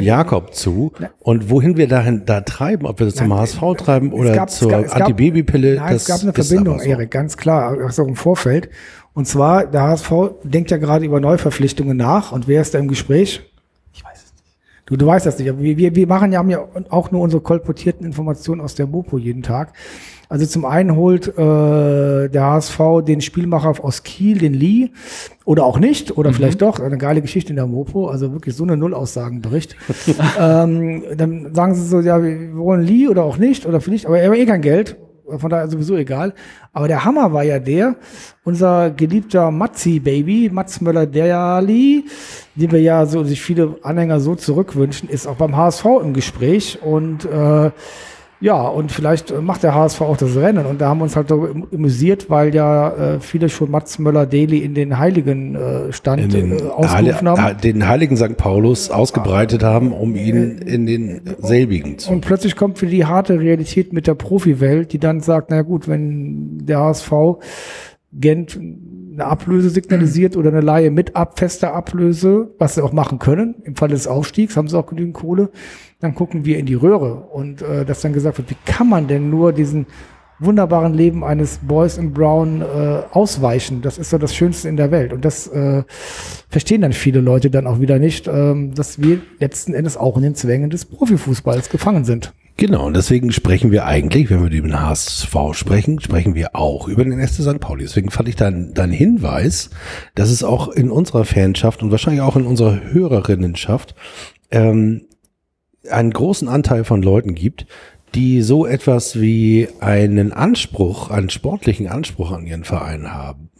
Jakob zu. Und wohin wir dahin da treiben, ob wir das zum HSV treiben oder gab, zur Antibabypille.
Es gab eine Verbindung, so. Erik, ganz klar, auch im Vorfeld. Und zwar, der HSV denkt ja gerade über Neuverpflichtungen nach. Und wer ist da im Gespräch? Ich weiß es nicht. Du, du weißt das nicht. Aber wir, wir, wir machen ja, haben ja auch nur unsere kolportierten Informationen aus der Mopo jeden Tag. Also zum einen holt äh, der HSV den Spielmacher aus Kiel, den Lee, oder auch nicht, oder mhm. vielleicht doch, eine geile Geschichte in der Mopo, also wirklich so eine Nullaussagenbericht. ähm, dann sagen sie so, ja, wir wollen Lee oder auch nicht, oder vielleicht, aber er hat eh kein Geld, von daher sowieso egal. Aber der Hammer war ja der, unser geliebter Matzi-Baby, Mats Möller-Derli, den wir ja so, sich viele Anhänger so zurückwünschen, ist auch beim HSV im Gespräch und äh, ja, und vielleicht macht der HSV auch das Rennen. Und da haben wir uns halt darüber amüsiert, weil ja äh, viele schon Mats Möller-Daly in den Heiligen äh, Stand in den, äh, ausgerufen
haben. Den Heiligen St. Paulus ausgebreitet haben, um ihn in den selbigen
zu. Und plötzlich kommt wieder die harte Realität mit der Profiwelt, die dann sagt, na gut, wenn der HSV Gent eine Ablöse signalisiert oder eine Laie mit ab, fester Ablöse, was sie auch machen können. Im Falle des Aufstiegs haben sie auch genügend Kohle. Dann gucken wir in die Röhre. Und äh, dass dann gesagt wird, wie kann man denn nur diesen wunderbaren Leben eines Boys in Brown äh, ausweichen? Das ist so das Schönste in der Welt und das äh, verstehen dann viele Leute dann auch wieder nicht, ähm, dass wir letzten Endes auch in den Zwängen des Profifußballs gefangen sind.
Genau, und deswegen sprechen wir eigentlich, wenn wir über den HSV sprechen, sprechen wir auch über den SC St. Pauli. Deswegen fand ich dein, dein Hinweis, dass es auch in unserer Fanschaft und wahrscheinlich auch in unserer Hörerinnenschaft ähm, einen großen Anteil von Leuten gibt, die so etwas wie einen Anspruch, einen sportlichen Anspruch an ihren Verein haben,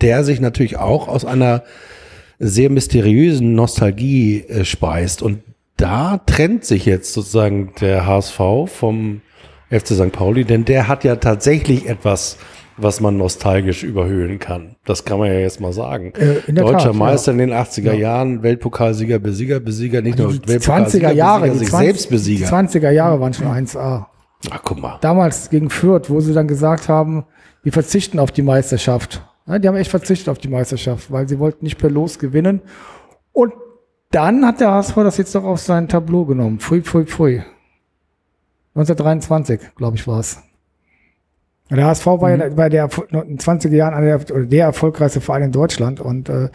der sich natürlich auch aus einer sehr mysteriösen Nostalgie äh, speist. Und da trennt sich jetzt sozusagen der HSV vom FC St. Pauli, denn der hat ja tatsächlich etwas was man nostalgisch überhöhen kann. Das kann man ja jetzt mal sagen. Äh, Deutscher Tat, Meister ja. in den 80er ja. Jahren, Weltpokalsieger, Besieger, Besieger, nicht also nur
die 20er Jahre,
Besieger,
die
20, selbst Besieger.
Die 20er Jahre waren schon 1A.
Ach, guck mal.
Damals gegen Fürth, wo sie dann gesagt haben, wir verzichten auf die Meisterschaft. Ja, die haben echt verzichtet auf die Meisterschaft, weil sie wollten nicht per Los gewinnen. Und dann hat der HSV das jetzt doch auf sein Tableau genommen. Pfui, pfui, pfui. 1923, glaube ich, war es. Der HSV war mhm. ja bei der in 20er Jahren einer der, der erfolgreichste Verein in Deutschland und äh,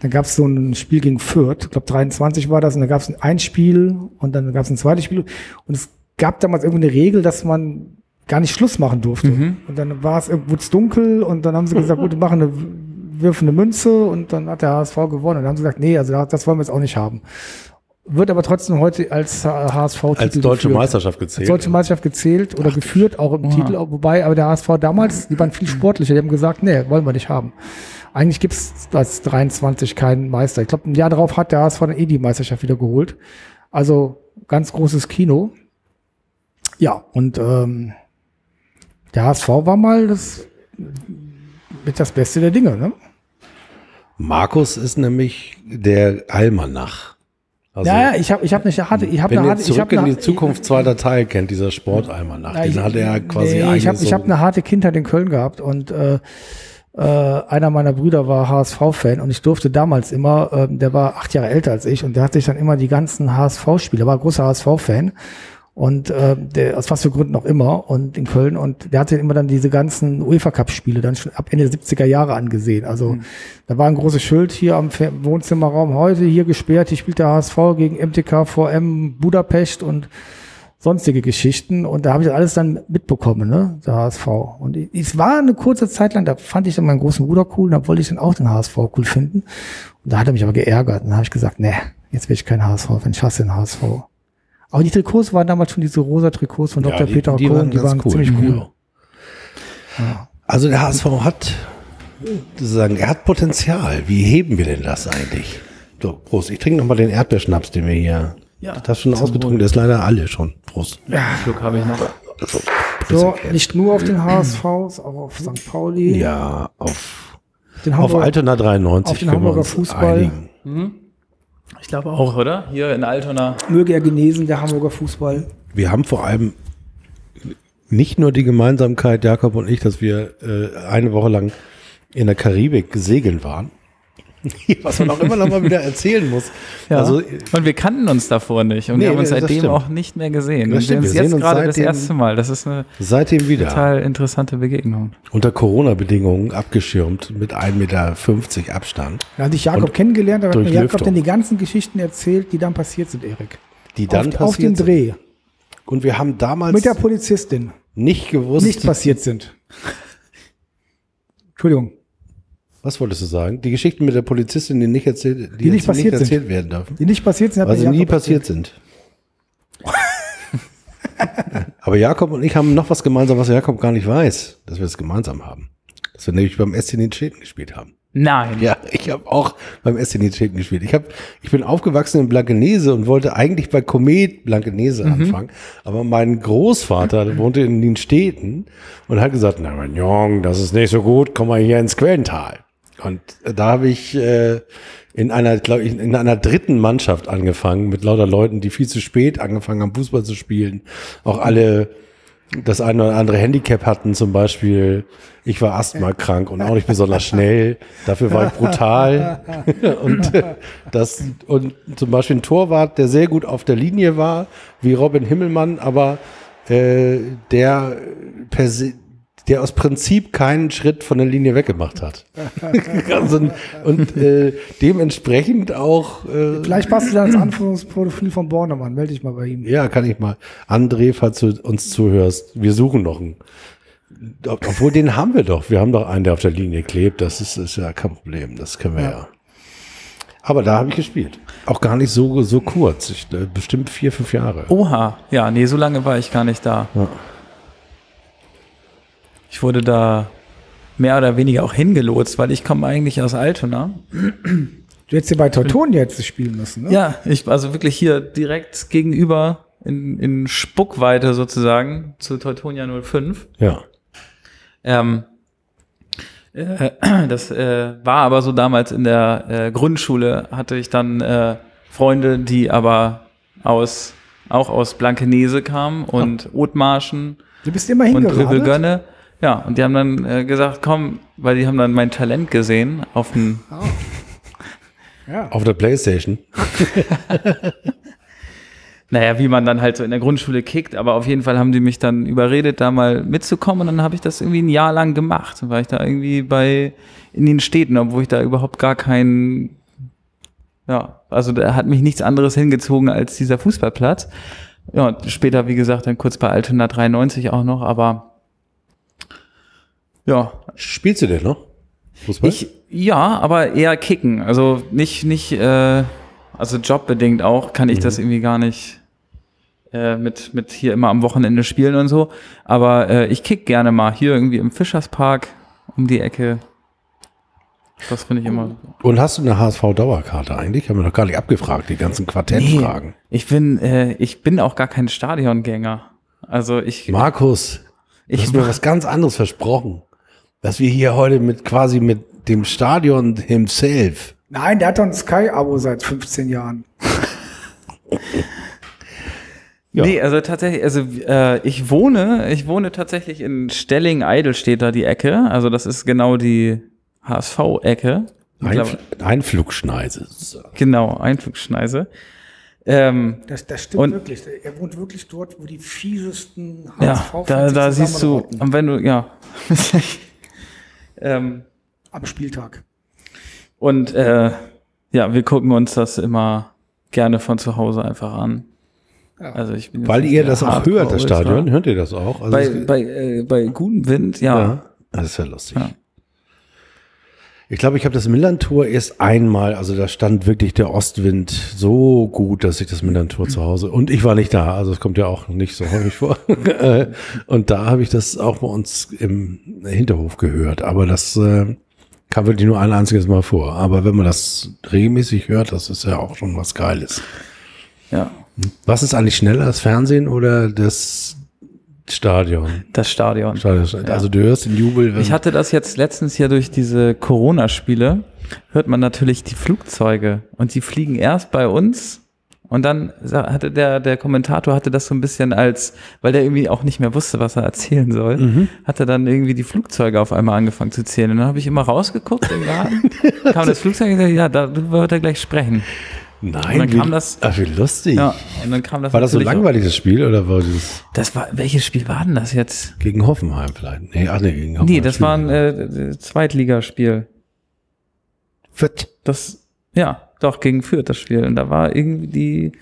dann gab es so ein Spiel gegen Fürth, ich glaube 23 war das, und dann gab es ein Spiel und dann gab es ein zweites Spiel und es gab damals irgendwie eine Regel, dass man gar nicht Schluss machen durfte. Mhm. Und dann war es wurde es dunkel und dann haben sie gesagt, gut, wir machen eine wirfen eine Münze und dann hat der HSV gewonnen. Und dann haben sie gesagt, nee, also das wollen wir jetzt auch nicht haben wird aber trotzdem heute als HSV-Titel
als deutsche geführt. Meisterschaft gezählt. Als
deutsche Meisterschaft gezählt oder Ach, geführt, auch im Oha. Titel. Wobei, aber der HSV damals, die waren viel sportlicher. Die haben gesagt, nee, wollen wir nicht haben. Eigentlich gibt's als 23 keinen Meister. Ich glaube, ein Jahr darauf hat der HSV dann eh die Meisterschaft wieder geholt. Also ganz großes Kino. Ja, und ähm, der HSV war mal das mit das Beste der Dinge, ne?
Markus ist nämlich der Almanach.
Also, ja, ja, ich habe ich hab eine harte, ich habe eine harte,
zurück ich hab in die Zukunft zweiter Teil kennt dieser Sporteimer nach, ja, den hat er quasi
nee, Ich habe ich habe eine harte Kindheit in Köln gehabt und äh, äh, einer meiner Brüder war HSV-Fan und ich durfte damals immer, äh, der war acht Jahre älter als ich und der hat sich dann immer die ganzen HSV-Spiele, war ein großer HSV-Fan und äh, der, aus was für Gründen auch immer und in Köln und der hatte immer dann diese ganzen UEFA Cup Spiele dann schon ab Ende der 70er Jahre angesehen. Also mhm. da war ein großes Schild hier am Wohnzimmerraum heute hier gesperrt, hier spielt der HSV gegen MTK VM Budapest und sonstige Geschichten und da habe ich das alles dann mitbekommen, ne, der HSV. Und es war eine kurze Zeit lang, da fand ich dann meinen großen Bruder cool, da wollte ich dann auch den HSV cool finden. Und da hat er mich aber geärgert und dann habe ich gesagt, nee, jetzt will ich kein HSV, wenn ich hasse den HSV. Aber die Trikots waren damals schon diese rosa Trikots von Dr. Ja, die, Peter die Kohn, die waren cool. ziemlich cool.
Ja. Also der HSV hat, sozusagen, er hat Potenzial. Wie heben wir denn das eigentlich? So, Prost. Ich trinke nochmal den Erdbeerschnaps, den wir hier. Ja, das hast schon ausgetrunken, der ist leider alle schon. Prost.
Ja, Schluck habe ich noch.
So, nicht nur auf den HSV, auch auf St. Pauli.
Ja, auf, den Hamburg, auf Altona 93.
Auf den Hamburger Fußball. Mhm.
Ich glaube auch, oder? Hier in Altona.
Möge er genesen, der Hamburger Fußball.
Wir haben vor allem nicht nur die Gemeinsamkeit, Jakob und ich, dass wir äh, eine Woche lang in der Karibik segeln waren. Was man auch immer noch mal wieder erzählen muss.
Ja. Also, und wir kannten uns davor nicht und nee, wir haben uns seitdem auch nicht mehr gesehen.
Das stimmt,
wir,
wir sehen uns
gerade das erste Mal. Das ist eine
seitdem wieder.
total interessante Begegnung.
Unter Corona-Bedingungen abgeschirmt mit 1,50 Meter Abstand.
Da hatte ich Jakob kennengelernt, da hat mir Jakob dann die ganzen Geschichten erzählt, die dann passiert sind, Erik.
Die dann
auf, passiert auf den. Dreh.
Und wir haben damals
mit der Polizistin
nicht gewusst,
nicht passiert sind. Entschuldigung.
Was wolltest du sagen? Die Geschichten mit der Polizistin, die nicht erzählt,
die, die nicht, passiert
nicht
erzählt
sind. werden dürfen.
Die nicht passiert sind,
weil sie nie passiert sind. Aber Jakob und ich haben noch was gemeinsam, was Jakob gar nicht weiß, dass wir es gemeinsam haben. Dass wir nämlich beim SC in Städten gespielt haben.
Nein.
Ja, ich habe auch beim SC in Städten gespielt. Ich, hab, ich bin aufgewachsen in Blankenese und wollte eigentlich bei Komet Blankenese mhm. anfangen. Aber mein Großvater wohnte in den Städten und hat gesagt, na mein Jung, das ist nicht so gut, komm mal hier ins Quellental. Und da habe ich äh, in einer, glaube ich, in einer dritten Mannschaft angefangen mit lauter Leuten, die viel zu spät angefangen haben, Fußball zu spielen. Auch alle das eine oder andere Handicap hatten, zum Beispiel, ich war asthmakrank und auch nicht besonders schnell, dafür war ich brutal. und das, und zum Beispiel ein Torwart, der sehr gut auf der Linie war, wie Robin Himmelmann, aber äh, der per se, der aus Prinzip keinen Schritt von der Linie weggemacht hat. also, und äh, dementsprechend auch.
Äh, Vielleicht passt du da ins Anführungsprofil von Bornemann. Melde dich mal bei ihm.
Ja, kann ich mal. André, falls du uns zuhörst, wir suchen noch einen. Obwohl, den haben wir doch. Wir haben doch einen, der auf der Linie klebt. Das ist, ist ja kein Problem. Das können wir ja. ja. Aber da habe ich gespielt. Auch gar nicht so, so kurz. Ich, äh, bestimmt vier, fünf Jahre.
Oha. Ja, nee, so lange war ich gar nicht da. Ja. Ich wurde da mehr oder weniger auch hingelotst, weil ich komme eigentlich aus Altona.
Du hättest ja bei Teutonia jetzt spielen müssen, ne?
Ja, ich, also wirklich hier direkt gegenüber in, in Spuckweite sozusagen zu Teutonia 05.
Ja.
Ähm, äh, das äh, war aber so damals in der äh, Grundschule hatte ich dann äh, Freunde, die aber aus auch aus Blankenese kamen und oh. Othmarschen
du bist immer und
Rübelgönne. Ja, und die haben dann äh, gesagt, komm, weil die haben dann mein Talent gesehen auf dem. Oh.
Ja. Auf der Playstation.
naja, wie man dann halt so in der Grundschule kickt, aber auf jeden Fall haben die mich dann überredet, da mal mitzukommen und dann habe ich das irgendwie ein Jahr lang gemacht. Dann war ich da irgendwie bei in den Städten, obwohl ich da überhaupt gar keinen, ja, also da hat mich nichts anderes hingezogen als dieser Fußballplatz. Ja, später, wie gesagt, dann kurz bei Altona 93 auch noch, aber ja.
Spielst du denn noch?
Fußball? Ich, ja, aber eher kicken. Also nicht, nicht, äh, also jobbedingt auch kann ich mhm. das irgendwie gar nicht äh, mit, mit hier immer am Wochenende spielen und so. Aber äh, ich kick gerne mal hier irgendwie im Fischerspark um die Ecke. Das finde ich immer.
Und hast du eine HSV-Dauerkarte eigentlich? Haben wir noch gar nicht abgefragt, die ganzen Quartettfragen. Nee,
ich bin, äh, ich bin auch gar kein Stadiongänger. Also ich.
Markus, ich habe mir was ganz anderes versprochen dass wir hier heute mit quasi mit dem Stadion himself.
Nein, der hat doch ein Sky-Abo seit 15 Jahren.
ja. Nee, also tatsächlich, also äh, ich wohne, ich wohne tatsächlich in Stelling Eidelstedt da die Ecke. Also das ist genau die HSV-Ecke.
Einfl Einflugschneise.
Genau, Einflugschneise. Ähm,
das, das stimmt und, wirklich. Er wohnt wirklich dort, wo die fiesesten
HSV Ja, da, da siehst du, und wenn du, ja.
Ähm, Am Spieltag.
Und äh, ja, wir gucken uns das immer gerne von zu Hause einfach an.
Ja. Also ich bin Weil ihr das auch hört, das Stadion, hört ihr das auch? Also
bei, bei, äh, bei gutem Wind, ja. ja.
Das ist ja lustig. Ja. Ich glaube, ich habe das Millantor erst einmal, also da stand wirklich der Ostwind so gut, dass ich das Millantor zu Hause und ich war nicht da, also es kommt ja auch nicht so häufig vor. und da habe ich das auch bei uns im Hinterhof gehört, aber das äh, kam wirklich nur ein einziges Mal vor. Aber wenn man das regelmäßig hört, das ist ja auch schon was Geiles.
Ja.
Was ist eigentlich schneller, das Fernsehen oder das Stadion.
Das Stadion.
Stadion. Ja. Also du hörst den Jubel.
Ich hatte das jetzt letztens hier durch diese Corona-Spiele, hört man natürlich die Flugzeuge und die fliegen erst bei uns und dann hatte der, der Kommentator hatte das so ein bisschen als, weil der irgendwie auch nicht mehr wusste, was er erzählen soll, mhm. hat er dann irgendwie die Flugzeuge auf einmal angefangen zu zählen. Und dann habe ich immer rausgeguckt im Garten, kam das Flugzeug und gesagt, ja, da wird er gleich sprechen.
Nein,
und dann kam das.
Ach, wie lustig.
Ja, und dann kam das
war das so langweilig, das Spiel, oder war das?
Das war, welches Spiel war denn das jetzt?
Gegen Hoffenheim vielleicht. Nee, ach nee, gegen
Hoffenheim. Nee, das Spiel, war ein äh, Zweitligaspiel.
Fürth.
Das, ja, doch, gegen Fürth das Spiel. Und da war irgendwie,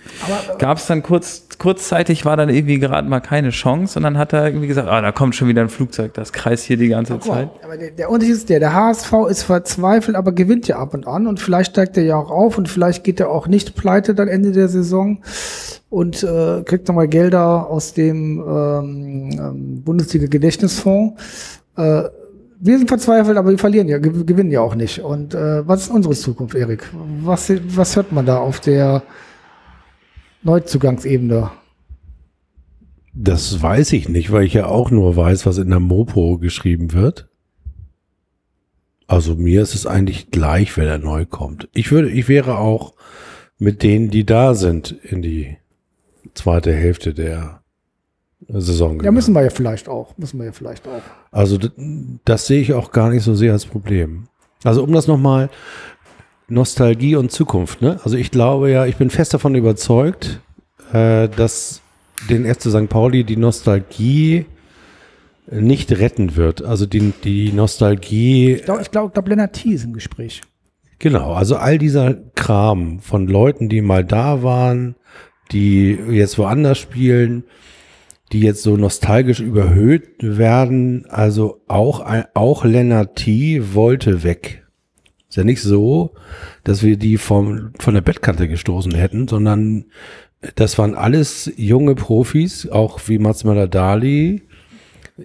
gab es dann kurz, kurzzeitig war dann irgendwie gerade mal keine Chance und dann hat er irgendwie gesagt, ah, da kommt schon wieder ein Flugzeug, das kreist hier die ganze aber Zeit.
Aber der, der Unterschied ist der, der HSV ist verzweifelt, aber gewinnt ja ab und an und vielleicht steigt er ja auch auf und vielleicht geht er auch nicht pleite dann Ende der Saison. und äh, kriegt nochmal Gelder aus dem ähm, ähm, Bundesliga-Gedächtnisfonds. Äh, wir sind verzweifelt, aber wir verlieren ja, gewinnen ja auch nicht. Und äh, was ist unsere Zukunft, Erik? Was, was hört man da auf der Neuzugangsebene?
Das weiß ich nicht, weil ich ja auch nur weiß, was in der Mopo geschrieben wird. Also mir ist es eigentlich gleich, wer da neu kommt. Ich würde, ich wäre auch mit denen, die da sind, in die zweite Hälfte der Saison.
Gegangen. Ja, müssen wir ja vielleicht auch. Müssen wir ja vielleicht auch.
Also das, das sehe ich auch gar nicht so sehr als Problem. Also um das nochmal, Nostalgie und Zukunft, ne? Also ich glaube ja, ich bin fest davon überzeugt, äh, dass den FC St. Pauli die Nostalgie nicht retten wird. Also die, die Nostalgie.
Ich glaube, ich glaube, glaub, Lennart T. ist im Gespräch.
Genau, also all dieser Kram von Leuten, die mal da waren, die jetzt woanders spielen, die jetzt so nostalgisch überhöht werden. Also auch, auch Lennart T. wollte weg. Ist ja nicht so, dass wir die vom, von der Bettkante gestoßen hätten, sondern das waren alles junge Profis, auch wie Mats Dali.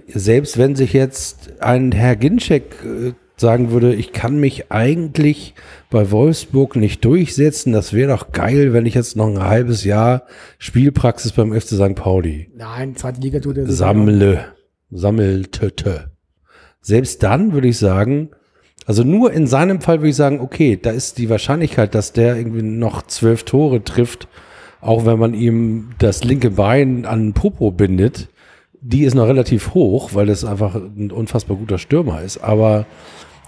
Selbst wenn sich jetzt ein Herr Ginczek äh, sagen würde, ich kann mich eigentlich bei Wolfsburg nicht durchsetzen, das wäre doch geil, wenn ich jetzt noch ein halbes Jahr Spielpraxis beim FC St. Pauli.
Nein, zweite Liga tut er
Sammle, sammelte. Selbst dann würde ich sagen, also nur in seinem Fall würde ich sagen, okay, da ist die Wahrscheinlichkeit, dass der irgendwie noch zwölf Tore trifft, auch wenn man ihm das linke Bein an Popo bindet, die ist noch relativ hoch, weil das einfach ein unfassbar guter Stürmer ist. Aber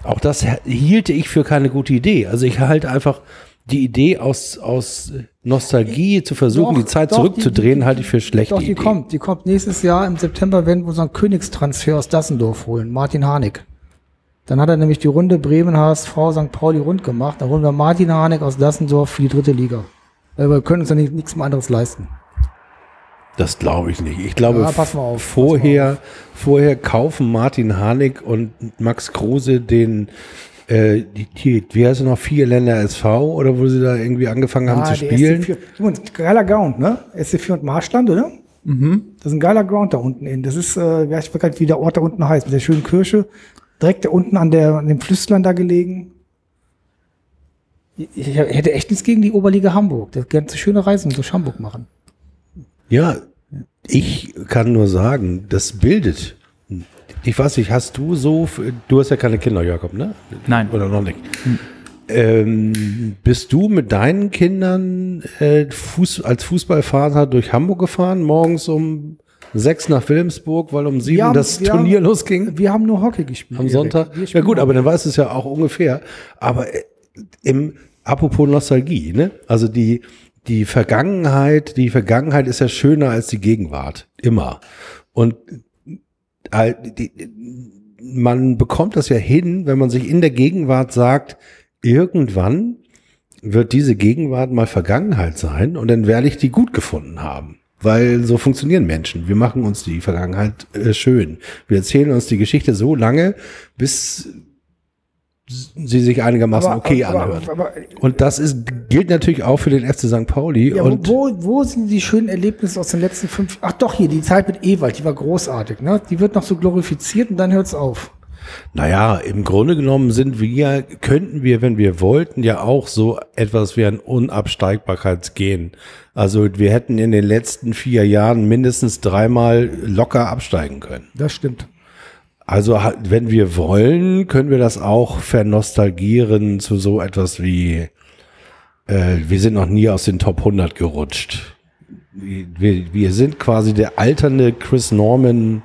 auch das hielte ich für keine gute Idee. Also ich halte einfach die Idee aus, aus Nostalgie zu versuchen, doch, die Zeit doch, zurückzudrehen, die, die, halte ich für schlecht.
Doch, die Idee. kommt. Die kommt nächstes Jahr im September, wenn wir unseren Königstransfer aus Dassendorf holen, Martin Harnik. Dann hat er nämlich die Runde Bremen, HSV, St. Pauli rund gemacht. Dann holen wir Martin Harnik aus Dassendorf für die dritte Liga. Weil wir können uns ja nichts mehr anderes leisten.
Das glaube ich nicht. Ich glaube, ja, auf, vorher, vorher kaufen Martin Harnik und Max Kruse den, äh, die, die, wie heißt es noch, vier Länder SV oder wo sie da irgendwie angefangen haben ah, zu spielen.
SC4, geiler Ground, ne? SC4 und Marschland, oder? Mhm. Das ist ein geiler Ground da unten in. Das ist, äh, ich weiß gar nicht, wie der Ort da unten heißt, mit der schönen Kirche. Direkt da unten an, der, an dem Flüsslern da gelegen. Ich hätte echt nichts gegen die Oberliga Hamburg. Der gerne schöne Reisen durch Hamburg machen.
Ja, ich kann nur sagen, das bildet. Ich weiß nicht, hast du so, du hast ja keine Kinder, Jakob, ne?
Nein.
Oder noch nicht. Hm. Ähm, bist du mit deinen Kindern äh, Fuß, als Fußballvater durch Hamburg gefahren, morgens um sechs nach Wilhelmsburg, weil um sieben haben, das Turnier
haben,
losging?
Wir haben nur Hockey gespielt.
Am Sonntag? Ja gut, aber dann weißt du es ja auch ungefähr. Aber äh, im, apropos Nostalgie, ne? Also die, die Vergangenheit, die Vergangenheit ist ja schöner als die Gegenwart. Immer. Und äh, die, man bekommt das ja hin, wenn man sich in der Gegenwart sagt, irgendwann wird diese Gegenwart mal Vergangenheit sein und dann werde ich die gut gefunden haben. Weil so funktionieren Menschen. Wir machen uns die Vergangenheit äh, schön. Wir erzählen uns die Geschichte so lange, bis sie sich einigermaßen aber, okay aber, anhört. Aber, und das ist, gilt natürlich auch für den FC St. Pauli.
Ja,
und
wo, wo sind die schönen Erlebnisse aus den letzten fünf? Ach doch, hier, die Zeit mit Ewald, die war großartig. Ne? Die wird noch so glorifiziert und dann hört's auf.
Naja, im Grunde genommen sind wir, könnten wir, wenn wir wollten, ja auch so etwas wie ein Unabsteigbarkeitsgehen. Also wir hätten in den letzten vier Jahren mindestens dreimal locker absteigen können.
Das stimmt.
Also wenn wir wollen, können wir das auch vernostalgieren zu so etwas wie, äh, wir sind noch nie aus den Top 100 gerutscht. Wir, wir sind quasi der alternde Chris Norman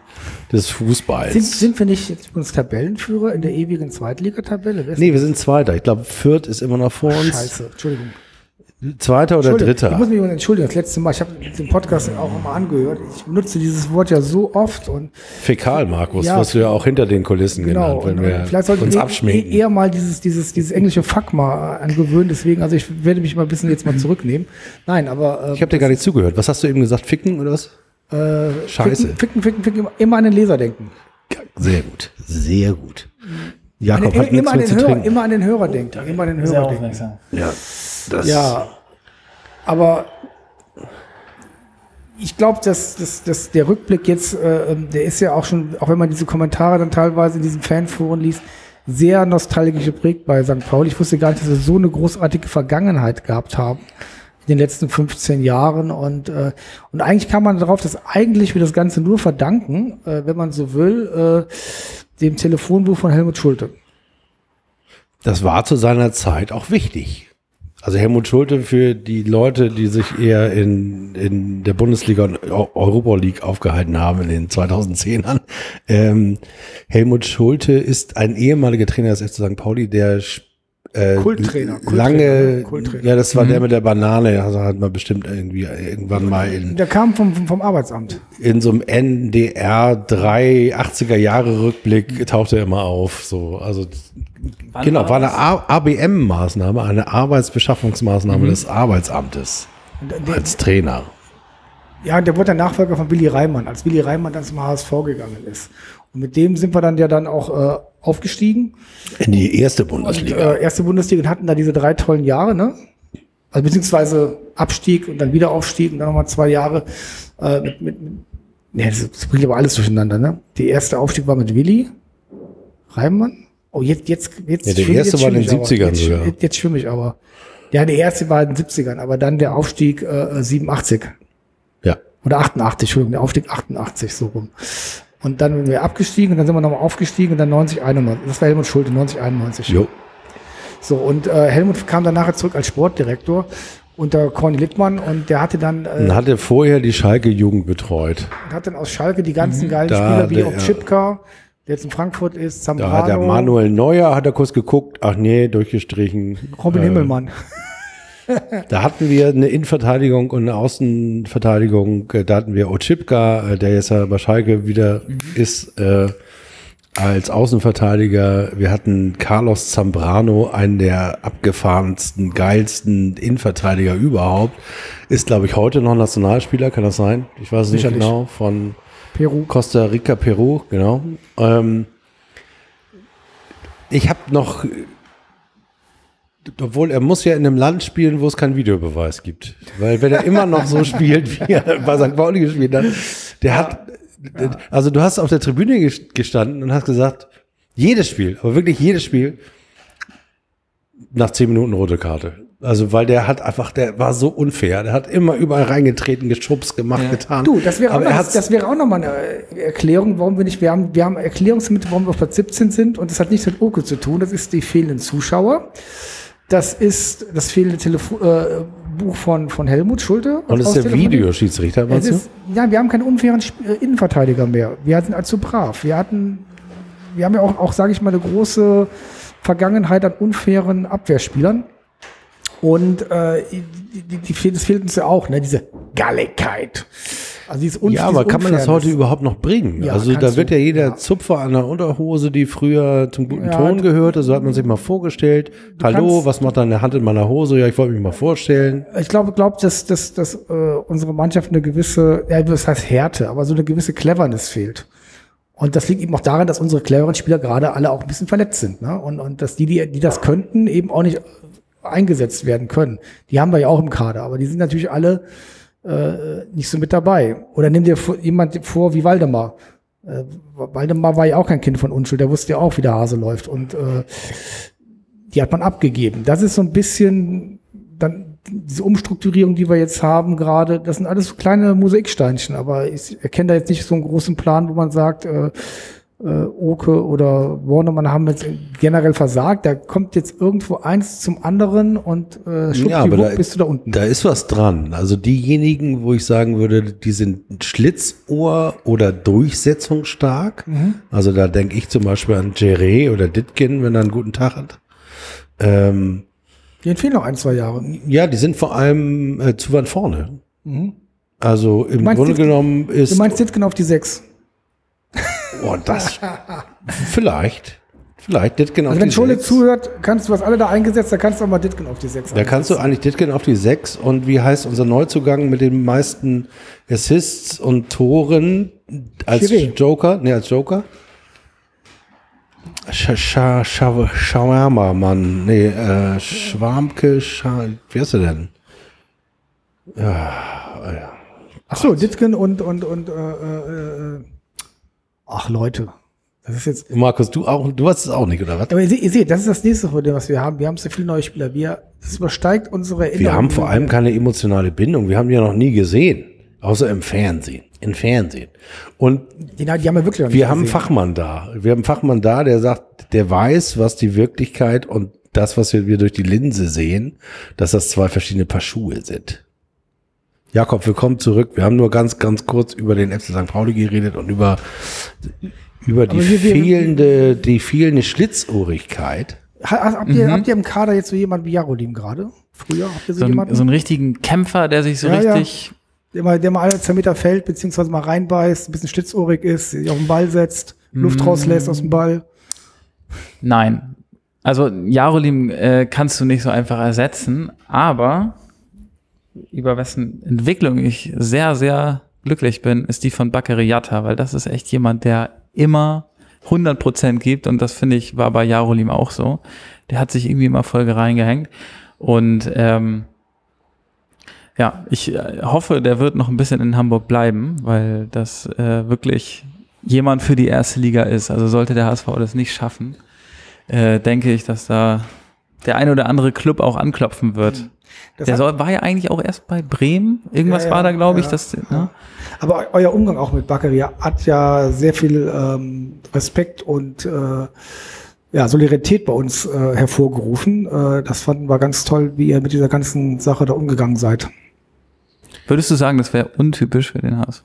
des Fußballs.
Sind, sind wir nicht jetzt übrigens Tabellenführer in der ewigen Zweitligatabelle?
Nee, wir sind Zweiter. Ich glaube, Fürth ist immer noch vor uns.
Scheiße, Entschuldigung.
Zweiter oder dritter?
Ich muss mich entschuldigen, das letzte Mal, ich habe den Podcast auch immer angehört. Ich benutze dieses Wort ja so oft und.
Fäkal, Markus, ja, was du ja auch hinter den Kulissen genau, genannt, wenn wir
vielleicht uns abschminken. eher mal dieses, dieses, dieses englische Fuck mal angewöhnen, deswegen, also ich werde mich mal ein bisschen jetzt mal zurücknehmen. Nein, aber.
Äh, ich habe dir gar nicht zugehört. Was hast du eben gesagt? Ficken oder was?
Äh, Scheiße. Ficken, ficken, ficken, ficken, immer an den Leser denken.
Sehr gut, sehr gut.
Jakob eine, hat immer, an den Hörer, immer an den Hörer denken. Immer an den Hörer denken.
Ja.
Das ja, aber ich glaube, dass, dass, dass der Rückblick jetzt, äh, der ist ja auch schon, auch wenn man diese Kommentare dann teilweise in diesen Fanforen liest, sehr nostalgisch geprägt bei St. Pauli. Ich wusste gar nicht, dass sie so eine großartige Vergangenheit gehabt haben in den letzten 15 Jahren. Und, äh, und eigentlich kann man darauf das eigentlich für das Ganze nur verdanken, äh, wenn man so will, äh, dem Telefonbuch von Helmut Schulte.
Das war zu seiner Zeit auch wichtig. Also Helmut Schulte für die Leute, die sich eher in, in der Bundesliga und Europa League aufgehalten haben in den 2010ern. Ähm, Helmut Schulte ist ein ehemaliger Trainer des FC St. Pauli, der
äh, Kulttrainer,
lange, Kulttrainer. ja, das war mhm. der mit der Banane, also hat man bestimmt irgendwie irgendwann mal in.
Der kam vom, vom Arbeitsamt.
In so einem NDR 3 80er Jahre Rückblick tauchte er immer auf, so, also, Wann genau, war, war eine ABM-Maßnahme, eine Arbeitsbeschaffungsmaßnahme mhm. des Arbeitsamtes der, als Trainer.
Ja, der wurde der Nachfolger von Willi Reimann, als Willi Reimann dann zum HSV gegangen ist. Und mit dem sind wir dann ja dann auch äh, aufgestiegen.
In die erste Bundesliga.
Und, äh, erste Bundesliga und hatten da diese drei tollen Jahre, ne? Also beziehungsweise Abstieg und dann wieder Aufstieg und dann nochmal zwei Jahre äh, mit, mit, mit ne, das, das bringt aber alles durcheinander, ne? Der erste Aufstieg war mit Willi Reimann. Oh, jetzt, jetzt, jetzt.
Ja, der erste war in den 70ern
jetzt, sogar. Jetzt, jetzt schwimme ich aber. Ja, der erste war in den 70ern, aber dann der Aufstieg äh, 87.
Ja.
Oder 88, Entschuldigung, der Aufstieg 88, so rum. Und dann sind wir abgestiegen und dann sind wir nochmal aufgestiegen und dann 90, 91. Das war Helmut Schulte, 90, 91. Jo. So, und äh, Helmut kam dann nachher zurück als Sportdirektor unter Corny Littmann und der hatte dann.
Äh, und hatte vorher die Schalke-Jugend betreut.
Und hat dann aus Schalke die ganzen mhm. geilen da Spieler wie Obchipka, der jetzt in Frankfurt ist,
Zambrano. Da hat der Manuel Neuer, hat er kurz geguckt, ach nee, durchgestrichen.
Robin äh, Himmelmann
da hatten wir eine Innenverteidigung und eine Außenverteidigung. Äh, da hatten wir Ochipka, äh, der jetzt ja bei Schalke wieder mhm. ist, äh, als Außenverteidiger. Wir hatten Carlos Zambrano, einen der abgefahrensten, geilsten Innenverteidiger überhaupt. Ist, glaube ich, heute noch Nationalspieler, kann das sein? Ich weiß es nicht genau. Von Peru. Costa Rica, Peru, genau. Ähm, ich habe noch obwohl er muss ja in einem Land spielen, wo es keinen Videobeweis gibt. Weil wenn er immer noch so spielt, wie er bei St. Pauli gespielt hat, der ja. hat, ja. also du hast auf der Tribüne gestanden und hast gesagt, jedes Spiel, aber wirklich jedes Spiel, nach zehn Minuten rote Karte. Also, weil der hat einfach, der war so unfair. Der hat immer überall reingetreten, geschubst, gemacht, ja. getan.
Du, das wäre, auch noch, das wäre auch nochmal eine Erklärung, warum wir nicht, wir haben, wir haben Erklärungsmittel, warum wir auf Platz 17 sind und das hat nichts mit Oke zu tun. Das ist die fehlenden Zuschauer. Das ist das fehlende Telefon, äh, Buch von, von Helmut Schulte.
Und das ist der Videoschiedsrichter,
meinst? Ja, wir haben keinen unfairen äh, Innenverteidiger mehr. Wir sind allzu brav. Wir hatten, wir haben ja auch, auch sage ich mal, eine große Vergangenheit an unfairen Abwehrspielern. Und äh, die, die, die, das fehlt uns ja auch, ne? diese Galligkeit.
Also dieses ja, aber kann man das heute überhaupt noch bringen? Ja, also da wird ja jeder ja. Zupfer an der Unterhose, die früher zum guten ja, Ton gehörte, so hat man sich mal vorgestellt. Hallo, was macht deine Hand in meiner Hose? Ja, ich wollte mich mal vorstellen.
Ich glaube, glaube, dass, dass, dass äh, unsere Mannschaft eine gewisse, ja, das heißt Härte, aber so eine gewisse Cleverness fehlt. Und das liegt eben auch daran, dass unsere cleveren Spieler gerade alle auch ein bisschen verletzt sind. Ne? Und, und dass die, die, die das könnten, eben auch nicht eingesetzt werden können. Die haben wir ja auch im Kader, aber die sind natürlich alle äh, nicht so mit dabei. Oder nimm dir jemand vor wie Waldemar. Äh, Waldemar war ja auch kein Kind von Unschuld, der wusste ja auch, wie der Hase läuft. Und äh, die hat man abgegeben. Das ist so ein bisschen dann diese Umstrukturierung, die wir jetzt haben gerade, das sind alles so kleine Mosaiksteinchen, aber ich erkenne da jetzt nicht so einen großen Plan, wo man sagt, äh, äh, Oke oder Warnemann haben jetzt generell versagt. Da kommt jetzt irgendwo eins zum anderen und äh,
ja, aber da, bist du da unten. Da ist was dran. Also diejenigen, wo ich sagen würde, die sind Schlitzohr oder durchsetzungsstark. Mhm. Also da denke ich zum Beispiel an Jerry oder Ditkin, wenn er einen guten Tag hat. Ähm,
die fehlen noch ein, zwei Jahre.
Ja, die sind vor allem äh, zu weit vorne. Mhm. Also im Grunde Ditkin, genommen ist.
Du meinst Ditkin auf die sechs?
Oh, das. vielleicht. Vielleicht Ditken
also auf wenn die Schule 6. zuhört, kannst du was alle da eingesetzt, da kannst du auch mal Ditken auf die 6
Da kannst du eigentlich Ditken auf die 6 und wie heißt unser Neuzugang mit den meisten Assists und Toren als Chiré. Joker? Ne, als Joker? Shawarma, Mann. Nee, äh, Schwarmke, Scha wie heißt er denn? Ja, ja.
Ach so, Ditken und, und, und, äh, äh, äh, ach Leute.
Das ist jetzt. Markus, du auch, du hast es auch nicht, oder was?
Aber ihr seht, ihr seht, das ist das nächste Problem, was wir haben. Wir haben so viele neue Spieler. Wir, das übersteigt unsere
Erinnerungen. Wir haben vor allem keine emotionale Bindung. Wir haben die ja noch nie gesehen. Außer im Fernsehen. Im Fernsehen. Und
die, die haben wir wirklich
Wir haben einen Fachmann da. Wir haben einen Fachmann da, der sagt, der weiß, was die Wirklichkeit und das, was wir durch die Linse sehen, dass das zwei verschiedene Paar Schuhe sind. Jakob, willkommen zurück. Wir haben nur ganz, ganz kurz über den FC St. Pauli geredet und über, über die fehlende, die fehlende Schlitzohrigkeit.
Habt ihr, mhm. habt ihr im Kader jetzt so jemanden wie Jarolim gerade?
Früher habt ihr so, so jemanden? So einen richtigen Kämpfer, der sich so ja, richtig. Ja.
Der mal, der mal alle zwei Meter fällt, beziehungsweise mal reinbeißt, ein bisschen schlitzohrig ist, sich auf den Ball setzt, Luft mhm. rauslässt aus dem Ball.
Nein. Also Jarolim äh, kannst du nicht so einfach ersetzen, aber über wessen Entwicklung ich sehr, sehr glücklich bin, ist die von Bakary Yatta, weil das ist echt jemand, der immer 100% gibt und das finde ich war bei Jarolim auch so. Der hat sich irgendwie immer voll reingehängt und ähm, ja, ich äh, hoffe, der wird noch ein bisschen in Hamburg bleiben, weil das äh, wirklich jemand für die erste Liga ist. Also sollte der HSV das nicht schaffen, äh, denke ich, dass da der ein oder andere Club auch anklopfen wird. Mhm. Das der soll, war ja eigentlich auch erst bei Bremen. Irgendwas ja, ja, war da, glaube ich. Ja, das, ne?
Aber euer Umgang auch mit Bakary hat ja sehr viel ähm, Respekt und äh, ja, Solidarität bei uns äh, hervorgerufen. Äh, das fanden wir ganz toll, wie ihr mit dieser ganzen Sache da umgegangen seid.
Würdest du sagen, das wäre untypisch für den HSV?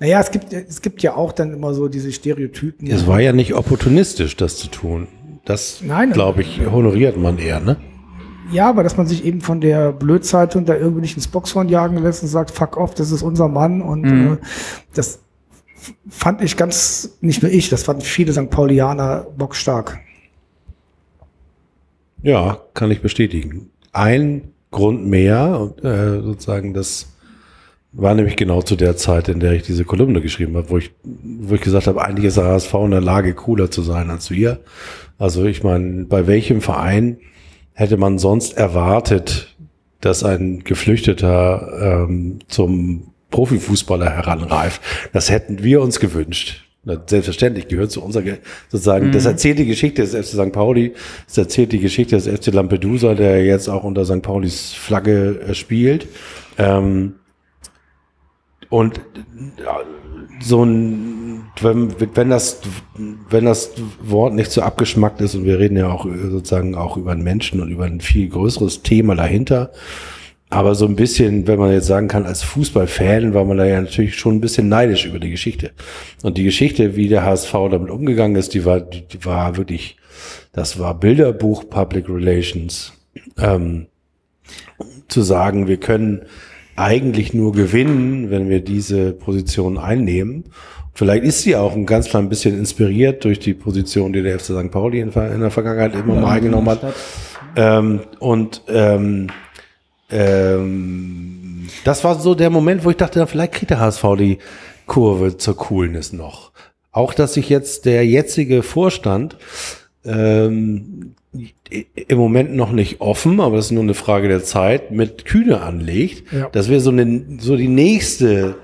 Naja, es gibt, es gibt ja auch dann immer so diese Stereotypen.
Es war ja nicht opportunistisch, das zu tun. Das, glaube ich, honoriert man eher, ne?
Ja, aber dass man sich eben von der Blödzeitung da irgendwie nicht ins Boxhorn jagen lässt und sagt, fuck off, das ist unser Mann. Und mhm. äh, das fand ich ganz, nicht nur ich, das fanden viele St. Paulianer bockstark.
Ja, kann ich bestätigen. Ein Grund mehr, äh, sozusagen, das war nämlich genau zu der Zeit, in der ich diese Kolumne geschrieben habe, wo ich, wo ich gesagt habe, eigentlich ist der HSV in der Lage, cooler zu sein als wir. Also ich meine, bei welchem Verein hätte man sonst erwartet, dass ein Geflüchteter ähm, zum Profifußballer heranreift. Das hätten wir uns gewünscht. Selbstverständlich gehört zu unserer, sozusagen, mhm. das erzählt die Geschichte des FC St. Pauli, das erzählt die Geschichte des FC Lampedusa, der jetzt auch unter St. Paulis Flagge äh, spielt. Ähm, und so ein, wenn, wenn das, wenn das Wort nicht so abgeschmackt ist und wir reden ja auch sozusagen auch über einen Menschen und über ein viel größeres Thema dahinter, aber so ein bisschen, wenn man jetzt sagen kann, als Fußballfan war man da ja natürlich schon ein bisschen neidisch über die Geschichte. Und die Geschichte, wie der HSV damit umgegangen ist, die war, die, die war wirklich, das war Bilderbuch Public Relations. Ähm, zu sagen, wir können eigentlich nur gewinnen, wenn wir diese Position einnehmen. Vielleicht ist sie auch ein ganz klein bisschen inspiriert durch die Position, die der FC St. Pauli in, der Vergangenheit immer mal eingenommen hat. Ähm, und ähm, ähm, das war so der Moment, wo ich dachte, vielleicht kriegt der HSV die Kurve zur Coolness noch. Auch, dass sich jetzt der jetzige Vorstand ähm, im Moment noch nicht offen, aber das ist nur eine Frage der Zeit, mit Kühne anlegt. Ja. Das wäre so, eine, so die nächste,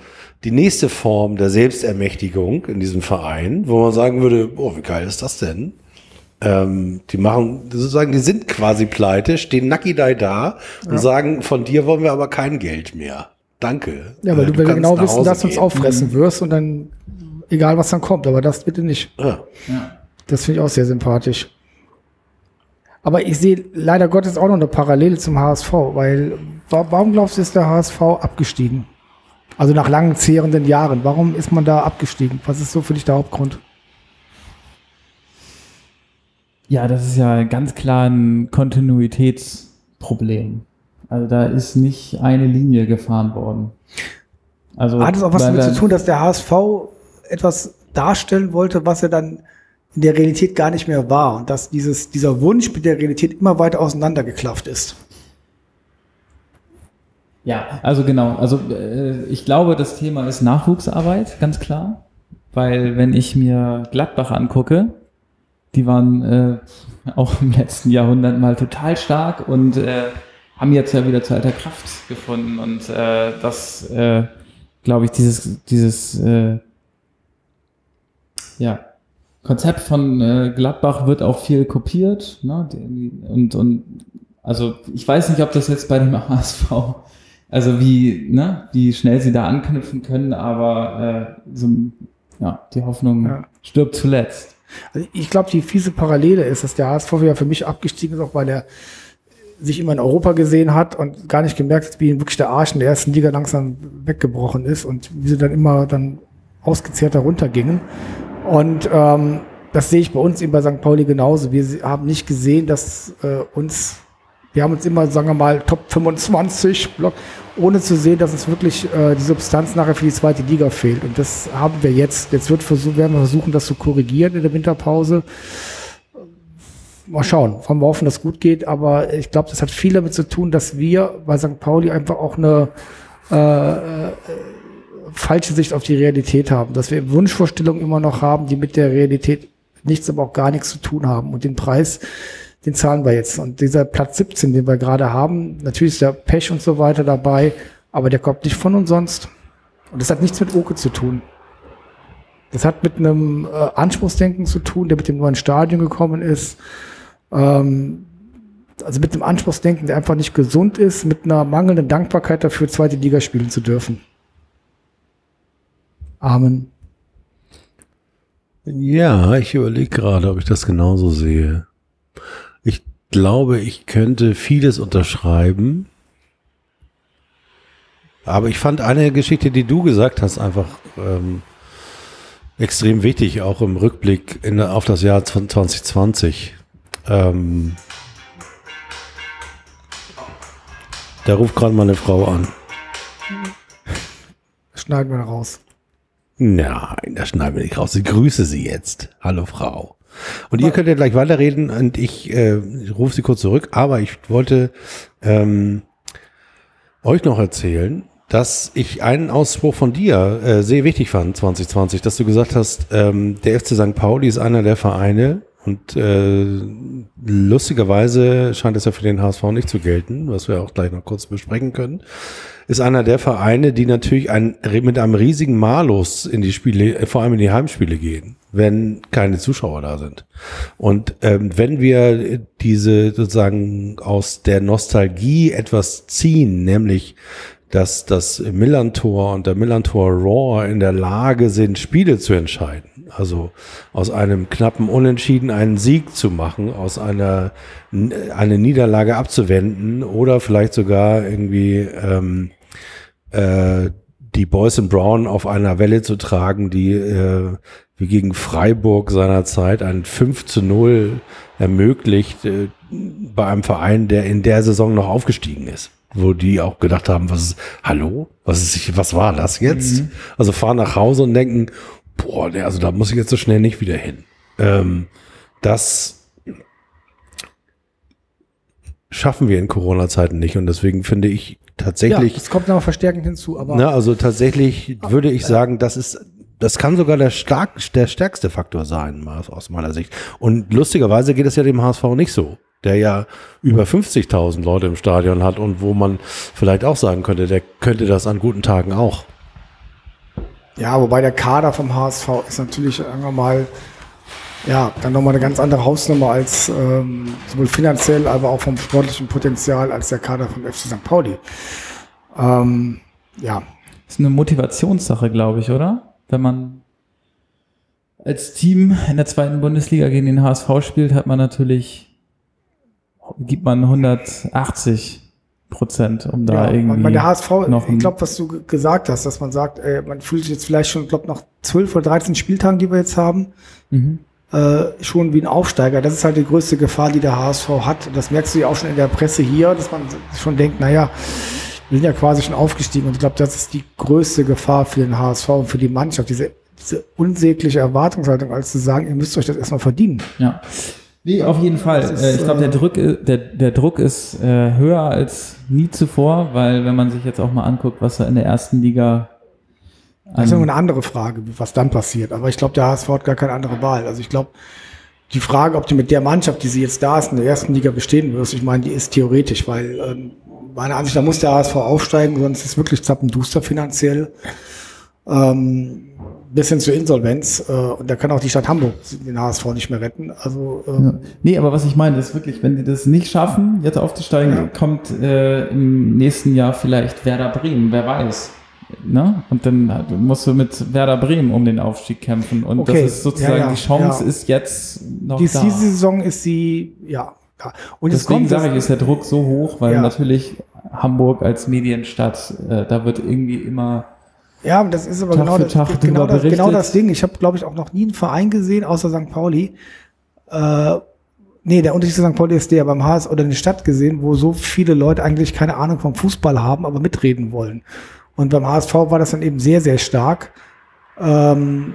die nächste Form der Selbstermächtigung in diesem Verein, wo man sagen würde, oh, wie geil ist das denn? Ähm, die machen, sozusagen, die sind quasi pleite, stehen Nakidai da und ja. sagen, von dir wollen wir aber kein Geld mehr. Danke.
Ja, weil äh, du, du genau wissen, dass du uns auffressen mhm. wirst und dann, egal was dann kommt, aber das bitte nicht. Ja. ja. Das finde ich auch sehr sympathisch. Aber ich sehe leider Gottes auch noch eine Parallele zum HSV, weil warum glaubst du, ist der HSV abgestiegen? Also nach langen, zehrenden Jahren. Warum ist man da abgestiegen? Was ist so für dich der Hauptgrund?
Ja, das ist ja ganz klar ein Kontinuitätsproblem. Also da ist nicht eine Linie gefahren worden.
Also, Hat es auch was damit zu tun, dass der HSV etwas darstellen wollte, was er dann in der Realität gar nicht mehr war und dass dieses, dieser Wunsch mit der Realität immer weiter auseinandergeklafft ist.
Ja, also genau. Also äh, ich glaube, das Thema ist Nachwuchsarbeit, ganz klar. Weil wenn ich mir Gladbach angucke, die waren äh, auch im letzten Jahrhundert mal total stark und äh, haben jetzt ja wieder zu alter Kraft gefunden. Und äh, das äh, glaube ich, dieses, dieses äh, ja, Konzept von äh, Gladbach wird auch viel kopiert. Ne? Und, und also ich weiß nicht, ob das jetzt bei dem HSV, also wie, ne, wie schnell sie da anknüpfen können, aber äh, so, ja, die Hoffnung ja. stirbt zuletzt.
Also ich glaube, die fiese Parallele ist, dass der HSV ja für mich abgestiegen ist, auch weil er sich immer in Europa gesehen hat und gar nicht gemerkt hat, wie ihn wirklich der Arsch in der ersten Liga langsam weggebrochen ist und wie sie dann immer dann ausgezehrter runtergingen. Und ähm, das sehe ich bei uns eben bei St. Pauli genauso. Wir haben nicht gesehen, dass äh, uns, wir haben uns immer, sagen wir mal, Top 25 Block, ohne zu sehen, dass es wirklich äh, die Substanz nachher für die zweite Liga fehlt. Und das haben wir jetzt. Jetzt wird versuch, werden wir versuchen, das zu korrigieren in der Winterpause. Mal schauen, wollen wir hoffen, dass es gut geht. Aber ich glaube, das hat viel damit zu tun, dass wir bei St. Pauli einfach auch eine äh, äh falsche Sicht auf die Realität haben, dass wir Wunschvorstellungen immer noch haben, die mit der Realität nichts, aber auch gar nichts zu tun haben. Und den Preis, den zahlen wir jetzt. Und dieser Platz 17, den wir gerade haben, natürlich ist der Pech und so weiter dabei, aber der kommt nicht von uns sonst. Und das hat nichts mit Oke zu tun. Das hat mit einem äh, Anspruchsdenken zu tun, der mit dem neuen Stadion gekommen ist. Ähm, also mit einem Anspruchsdenken, der einfach nicht gesund ist, mit einer mangelnden Dankbarkeit dafür, zweite Liga spielen zu dürfen. Amen.
Ja, ich überlege gerade, ob ich das genauso sehe. Ich glaube, ich könnte vieles unterschreiben. Aber ich fand eine Geschichte, die du gesagt hast, einfach ähm, extrem wichtig, auch im Rückblick in, auf das Jahr 2020. Ähm, da ruft gerade meine Frau an.
Schneiden wir raus.
Nein, das schneiden wir nicht raus. Ich grüße Sie jetzt. Hallo Frau. Und ihr könnt ja gleich weiterreden und ich äh, rufe Sie kurz zurück. Aber ich wollte ähm, euch noch erzählen, dass ich einen Ausspruch von dir äh, sehr wichtig fand 2020, dass du gesagt hast, ähm, der FC St. Pauli ist einer der Vereine und äh, lustigerweise scheint es ja für den HSV nicht zu gelten, was wir auch gleich noch kurz besprechen können ist einer der Vereine, die natürlich ein, mit einem riesigen Malus in die Spiele, äh, vor allem in die Heimspiele gehen, wenn keine Zuschauer da sind. Und ähm, wenn wir diese sozusagen aus der Nostalgie etwas ziehen, nämlich dass das Millantor und der Millantor Raw in der Lage sind, Spiele zu entscheiden. Also aus einem knappen Unentschieden einen Sieg zu machen, aus einer eine Niederlage abzuwenden oder vielleicht sogar irgendwie ähm, äh, die Boys in Brown auf einer Welle zu tragen, die äh, wie gegen Freiburg seinerzeit ein 5 zu 0 ermöglicht äh, bei einem Verein, der in der Saison noch aufgestiegen ist. Wo die auch gedacht haben, was ist, hallo? Was ist, was war das jetzt? Mhm. Also fahren nach Hause und denken, boah, also da muss ich jetzt so schnell nicht wieder hin. Ähm, das schaffen wir in Corona-Zeiten nicht und deswegen finde ich tatsächlich. Ja,
es kommt noch verstärkend hinzu, aber.
Na, also tatsächlich würde ich sagen, das ist, das kann sogar der stark, der stärkste Faktor sein, aus meiner Sicht. Und lustigerweise geht es ja dem HSV nicht so. Der ja über 50.000 Leute im Stadion hat und wo man vielleicht auch sagen könnte, der könnte das an guten Tagen auch.
Ja, wobei der Kader vom HSV ist natürlich, sagen wir mal, ja, dann nochmal eine ganz andere Hausnummer als ähm, sowohl finanziell, aber auch vom sportlichen Potenzial als der Kader vom FC St. Pauli. Ähm, ja.
Das ist eine Motivationssache, glaube ich, oder? Wenn man als Team in der zweiten Bundesliga gegen den HSV spielt, hat man natürlich, gibt man 180 Prozent, um da ja, irgendwie.
Man, der HSV, noch ich glaube, was du gesagt hast, dass man sagt, ey, man fühlt sich jetzt vielleicht schon, glaube nach 12 oder 13 Spieltagen, die wir jetzt haben, mhm äh, schon wie ein Aufsteiger. Das ist halt die größte Gefahr, die der HSV hat. Und das merkst du ja auch schon in der Presse hier, dass man schon denkt, naja, wir sind ja quasi schon aufgestiegen. Und ich glaube, das ist die größte Gefahr für den HSV und für die Mannschaft, diese, diese unsägliche Erwartungshaltung, als zu sagen, ihr müsst euch das erstmal verdienen.
Ja. Nee, auf jeden Fall. Ist, äh, ich glaube, der äh, Druck, der, der Druck ist äh, höher als nie zuvor, weil wenn man sich jetzt auch mal anguckt, was da in der ersten Liga
das ist eine andere Frage, was dann passiert. Aber ich glaube, der HSV hat gar keine andere Wahl. Also ich glaube, die Frage, ob du mit der Mannschaft, die sie jetzt da ist, in der ersten Liga bestehen wirst, ich meine, die ist theoretisch, weil ähm, meiner Ansicht nach muss der HSV aufsteigen, sonst ist es wirklich zappenduster finanziell. Ähm, bis hin zur Insolvenz. Äh, und da kann auch die Stadt Hamburg den HSV nicht mehr retten. Also, ähm,
ja. Nee, aber was ich meine, ist wirklich, wenn die das nicht schaffen, jetzt aufzusteigen, ja. kommt äh, im nächsten Jahr vielleicht Werder Bremen, wer weiß. Ne? Und dann musst du mit Werder Bremen um den Aufstieg kämpfen. Und okay. das ist sozusagen, ja, die Chance ist jetzt noch
die, da. Diese Saison ist sie, ja. ja.
Und Deswegen sage ich, ist der Druck so hoch, weil natürlich Hamburg als Medienstadt, äh, da wird irgendwie immer
ja, das ist aber genau das, genau, das, genau das Ding. Ich habe, glaube ich, auch noch nie einen Verein gesehen, außer St. Pauli. Äh, nee, der Unterschied zu St. Pauli ist der beim HS oder eine Stadt gesehen, wo so viele Leute eigentlich keine Ahnung vom Fußball haben, aber mitreden wollen. Und beim HSV war das dann eben sehr, sehr stark ähm,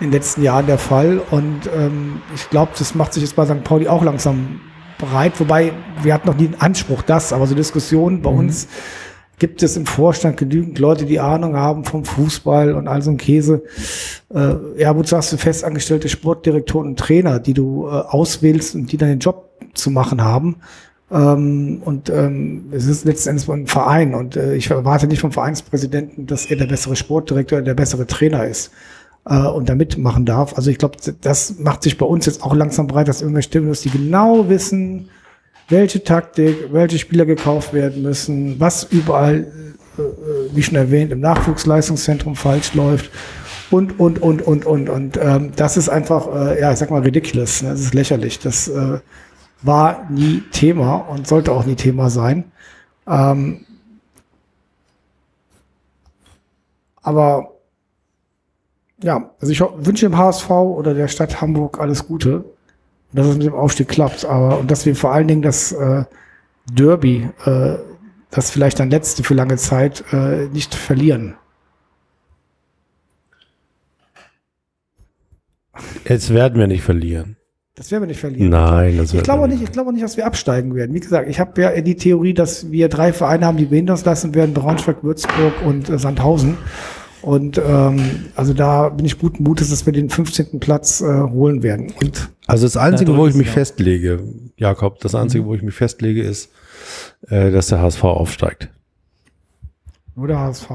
in den letzten Jahren der Fall. Und ähm, ich glaube, das macht sich jetzt bei St. Pauli auch langsam bereit. Wobei wir hatten noch nie den Anspruch, das, aber so Diskussionen bei mhm. uns gibt es im Vorstand genügend Leute, die Ahnung haben vom Fußball und all so ein Käse. Äh, ja, wozu hast du festangestellte Sportdirektoren und Trainer, die du äh, auswählst und die dann den Job zu machen haben? Ähm, und ähm, es ist letzten Endes ein Verein und äh, ich erwarte nicht vom Vereinspräsidenten, dass er der bessere Sportdirektor der bessere Trainer ist äh, und da mitmachen darf. Also ich glaube, das macht sich bei uns jetzt auch langsam breit, dass irgendwelche Stimmen, dass die genau wissen, welche Taktik, welche Spieler gekauft werden müssen, was überall, äh, äh, wie schon erwähnt, im Nachwuchsleistungszentrum falsch läuft und, und, und, und, und. Und ähm, das ist einfach, äh, ja, ich sag mal, ridiculous. Ne? Das ist lächerlich. Das äh, war nie Thema und sollte auch nie Thema sein. Ähm, aber ja, also ich wünsche dem HSV oder der Stadt Hamburg alles Gute dass es mit dem Aufstieg klappt. Aber und dass wir vor allen Dingen das äh, Derby, äh, das vielleicht dann letzte für lange Zeit, äh, nicht verlieren.
Jetzt werden wir nicht verlieren.
Das werden wir nicht verlieren.
Nein, das
ich glaube nicht. Ich glaube nicht, dass wir absteigen werden. Wie gesagt, ich habe ja die Theorie, dass wir drei Vereine haben, die wir hinter uns lassen werden: Braunschweig, Würzburg und äh, Sandhausen. Und ähm, also da bin ich guten Mutes, dass wir den 15. Platz äh, holen werden. Und
also das Einzige, wo ich mich ja. festlege, Jakob, das Einzige, mhm. wo ich mich festlege, ist, äh, dass der HSV aufsteigt.
Nur der HSV.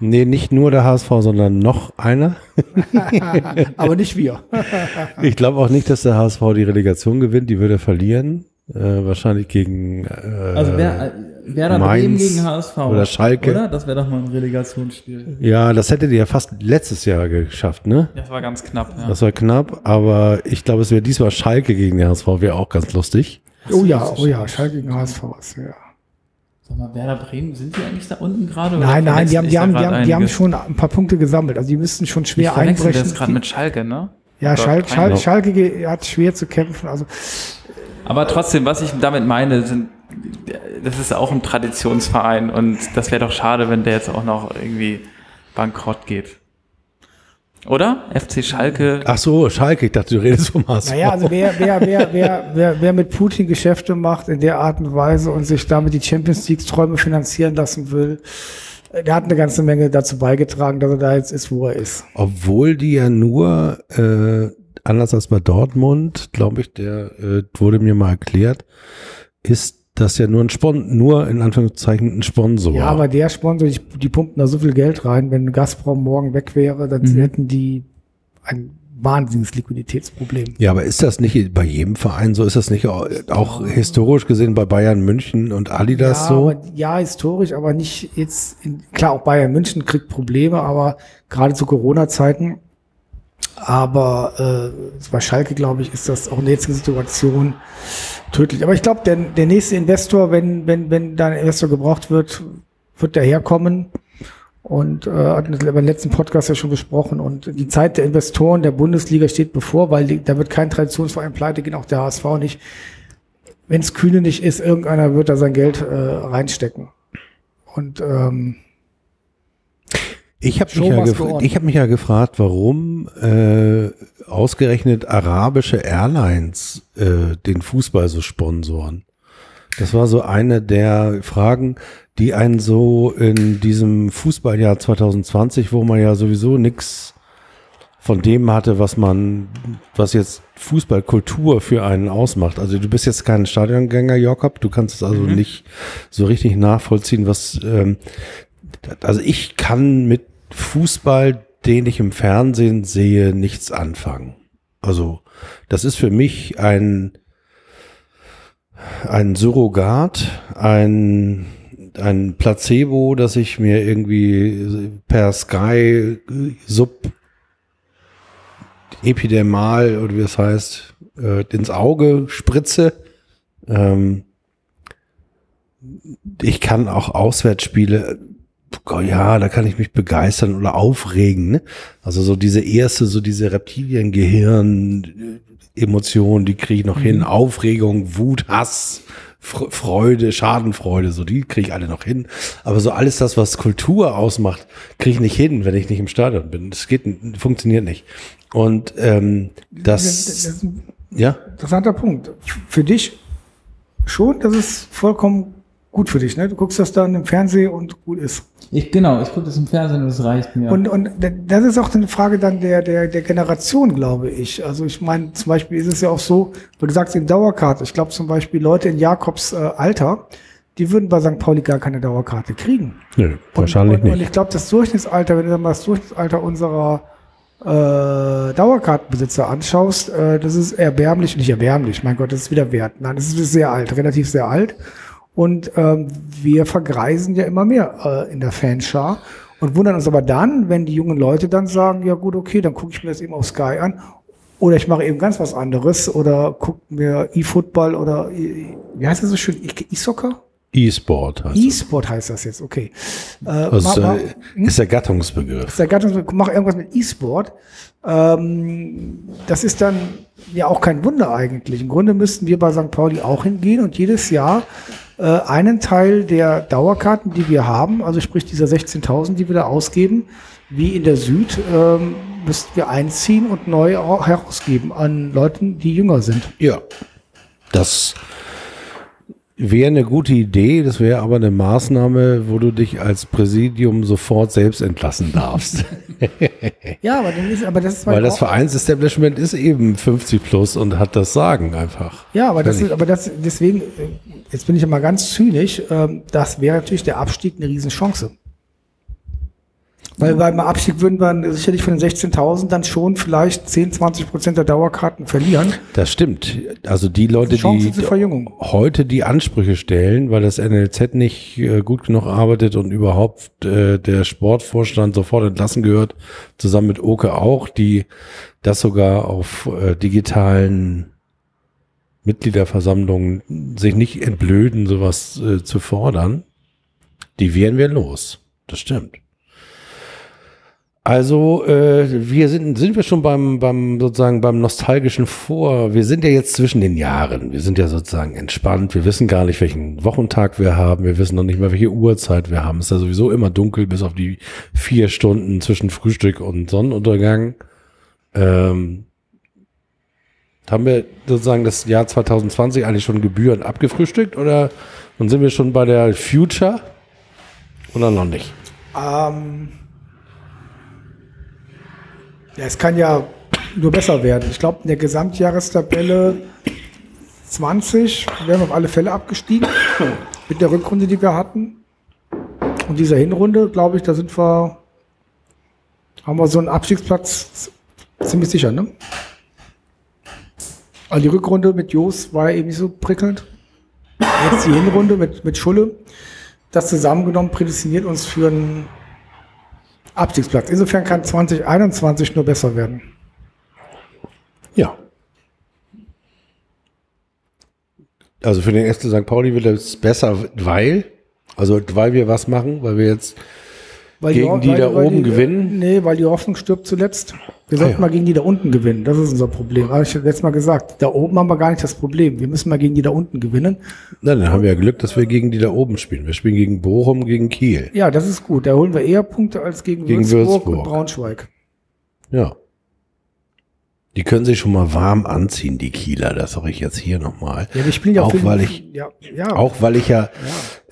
Nee, nicht nur der HSV, sondern noch einer.
Aber nicht wir.
ich glaube auch nicht, dass der HSV die Relegation gewinnt, die würde er verlieren. Äh, wahrscheinlich gegen. Äh,
also wer, Werder Bremen gegen HSV.
Oder Schalke.
Oder? Das wäre doch mal ein Relegationsspiel.
Ja, das hättet ihr ja fast letztes Jahr geschafft, ne?
Das war ganz knapp, ja.
Das war knapp, aber ich glaube, es wäre diesmal Schalke gegen den HSV, wäre auch ganz lustig.
Oh ja, oh ja, Schalke gegen HSV ja.
Sag mal, Werder Bremen, sind die eigentlich da unten gerade?
Nein, nein, die haben, die, haben, die, haben, die haben schon ein paar Punkte gesammelt. Also die müssten schon schwer ich einbrechen.
das gerade mit Schalke, ne?
Ja, Schalke, Schalke, Schalke hat schwer zu kämpfen. Also
aber trotzdem, was ich damit meine, sind, das ist auch ein Traditionsverein und das wäre doch schade, wenn der jetzt auch noch irgendwie bankrott geht. Oder? FC Schalke.
Ach so, Schalke, ich dachte, du redest vom HSV.
Naja, also wer, wer, wer, wer, wer, wer mit Putin Geschäfte macht in der Art und Weise und sich damit die Champions League Träume finanzieren lassen will, der hat eine ganze Menge dazu beigetragen, dass er da jetzt ist, wo er ist.
Obwohl die ja nur äh, anders als bei Dortmund, glaube ich, der äh, wurde mir mal erklärt, ist das ja nur ein Spon nur in Anführungszeichen ein Sponsor.
Ja, aber der Sponsor, die, die pumpen da so viel Geld rein, wenn Gazprom morgen weg wäre, dann mhm. hätten die ein wahnsinniges Liquiditätsproblem.
Ja, aber ist das nicht bei jedem Verein so? Ist das nicht auch, auch historisch gesehen bei Bayern München und Adidas
ja,
so?
Aber, ja, historisch, aber nicht jetzt, in, klar, auch Bayern München kriegt Probleme, aber gerade zu Corona-Zeiten aber äh, bei Schalke, glaube ich, ist das auch in der jetzigen Situation tödlich. Aber ich glaube, der, der nächste Investor, wenn, wenn, wenn da ein Investor gebraucht wird, wird der herkommen. Und äh, hatten wir beim letzten Podcast ja schon besprochen. Und die Zeit der Investoren der Bundesliga steht bevor, weil die, da wird kein Traditionsverein pleite gehen, auch der HSV nicht. Wenn es Kühne nicht ist, irgendeiner wird da sein Geld äh, reinstecken. Und ähm,
ich habe mich, ja ich hab mich ja gefragt, warum äh, ausgerechnet arabische Airlines äh, den Fußball so sponsoren. Das war so eine der Fragen, die einen so in diesem Fußballjahr 2020, wo man ja sowieso nix von dem hatte, was man, was jetzt Fußballkultur für einen ausmacht. Also du bist jetzt kein Stadiongänger, Jakob, du kannst es also mhm. nicht so richtig nachvollziehen, was, ähm, also ich kann mit Fußball, den ich im Fernsehen sehe, nichts anfangen. Also das ist für mich ein, ein Surrogat, ein, ein Placebo, das ich mir irgendwie per Sky sub epidermal oder wie es heißt, äh, ins Auge spritze. Ähm, ich kann auch Auswärtsspiele, ja, da kann ich mich begeistern oder aufregen. Ne? Also so diese erste, so diese Reptiliengehirn, Emotionen, die kriege ich noch mhm. hin. Aufregung, Wut, Hass, Freude, Schadenfreude, so die kriege ich alle noch hin. Aber so alles das, was Kultur ausmacht, kriege ich nicht hin, wenn ich nicht im Stadion bin. Das geht, funktioniert nicht. Und ähm, das, das, das ja.
Interessanter Punkt. Für dich schon, das ist vollkommen gut für dich, ne? Du guckst das dann im Fernsehen und gut ist.
Ich, genau, ich gucke das im Fernsehen und es reicht mir.
Und, und das ist auch eine Frage dann der, der, der Generation, glaube ich. Also ich meine, zum Beispiel ist es ja auch so, weil du sagst in Dauerkarte, ich glaube zum Beispiel Leute in Jakobs äh, Alter, die würden bei St. Pauli gar keine Dauerkarte kriegen.
Nö, wahrscheinlich
und,
und, nicht.
Und ich glaube, das Durchschnittsalter, wenn du dann mal das Durchschnittsalter unserer äh, Dauerkartenbesitzer anschaust, äh, das ist erbärmlich, nicht erbärmlich, mein Gott, das ist wieder wert. Nein, das ist sehr alt, relativ sehr alt. Und ähm, wir vergreisen ja immer mehr äh, in der Fanschar und wundern uns aber dann, wenn die jungen Leute dann sagen, ja gut, okay, dann gucke ich mir das eben auf Sky an. Oder ich mache eben ganz was anderes oder gucke mir E-Football oder wie heißt das so schön? E-Soccer?
E-Sport
heißt E-Sport heißt das jetzt, okay.
Äh, also, mach, hm? ist der Gattungsbegriff. Ist
der Gattungsbegriff. Mach irgendwas mit E-Sport. Ähm, das ist dann ja auch kein Wunder eigentlich. Im Grunde müssten wir bei St. Pauli auch hingehen und jedes Jahr äh, einen Teil der Dauerkarten, die wir haben, also sprich dieser 16.000, die wir da ausgeben, wie in der Süd, ähm, müssten wir einziehen und neu herausgeben an Leuten, die jünger sind.
Ja, das wäre eine gute Idee, das wäre aber eine Maßnahme, wo du dich als Präsidium sofort selbst entlassen darfst.
ja, aber, dann ist, aber das ist
Weil das Vereinsestablishment ist eben 50 plus und hat das Sagen einfach.
Ja, aber das ist, aber das, deswegen, äh, jetzt bin ich mal ganz zynisch, ähm, das wäre natürlich der Abstieg eine Riesenchance. Weil beim Abstieg würden wir sicherlich von den 16.000 dann schon vielleicht 10, 20 Prozent der Dauerkarten verlieren.
Das stimmt. Also die Leute, die heute die Ansprüche stellen, weil das NLZ nicht äh, gut genug arbeitet und überhaupt äh, der Sportvorstand sofort entlassen gehört, zusammen mit Oke auch, die das sogar auf äh, digitalen Mitgliederversammlungen sich nicht entblöden, sowas zu fordern, die wären wir los. Das stimmt. Also äh, wir sind sind wir schon beim beim sozusagen beim nostalgischen Vor. Wir sind ja jetzt zwischen den Jahren. Wir sind ja sozusagen entspannt. Wir wissen gar nicht, welchen Wochentag wir haben. Wir wissen noch nicht mal, welche Uhrzeit wir haben. Es ist ja sowieso immer dunkel, bis auf die vier Stunden zwischen Frühstück und Sonnenuntergang. Ähm, haben wir sozusagen das Jahr 2020 eigentlich schon gebührend abgefrühstückt oder und sind wir schon bei der Future oder noch nicht?
Ähm ja, es kann ja nur besser werden. Ich glaube, in der Gesamtjahrestabelle 20 wären wir auf alle Fälle abgestiegen mit der Rückrunde, die wir hatten. Und dieser Hinrunde, glaube ich, da sind wir, haben wir so einen Abstiegsplatz ziemlich sicher, ne? Also die Rückrunde mit Jos war ja eben nicht so prickelnd. Jetzt die Hinrunde mit, mit Schulle. Das zusammengenommen prädestiniert uns für einen Abstiegsplatz. Insofern kann 2021 nur besser werden.
Ja. Also für den FC St. Pauli wird es besser, weil, also weil wir was machen, weil wir jetzt
weil gegen die, die da oben die, gewinnen? Nee, weil die Hoffnung stirbt zuletzt. Wir sollten ah, ja. mal gegen die da unten gewinnen. Das ist unser Problem. Habe ich letztes Mal gesagt. Da oben haben wir gar nicht das Problem. Wir müssen mal gegen die da unten gewinnen.
Na, dann haben wir ja Glück, dass wir gegen die da oben spielen. Wir spielen gegen Bochum, gegen Kiel.
Ja, das ist gut. Da holen wir eher Punkte als gegen, gegen Würzburg, Würzburg, und Braunschweig.
Ja. Die können sich schon mal warm anziehen, die Kieler. Das sage ich jetzt hier nochmal.
Ja, die spielen ja
auch, weil ich,
ja, ja.
auch weil ich ja,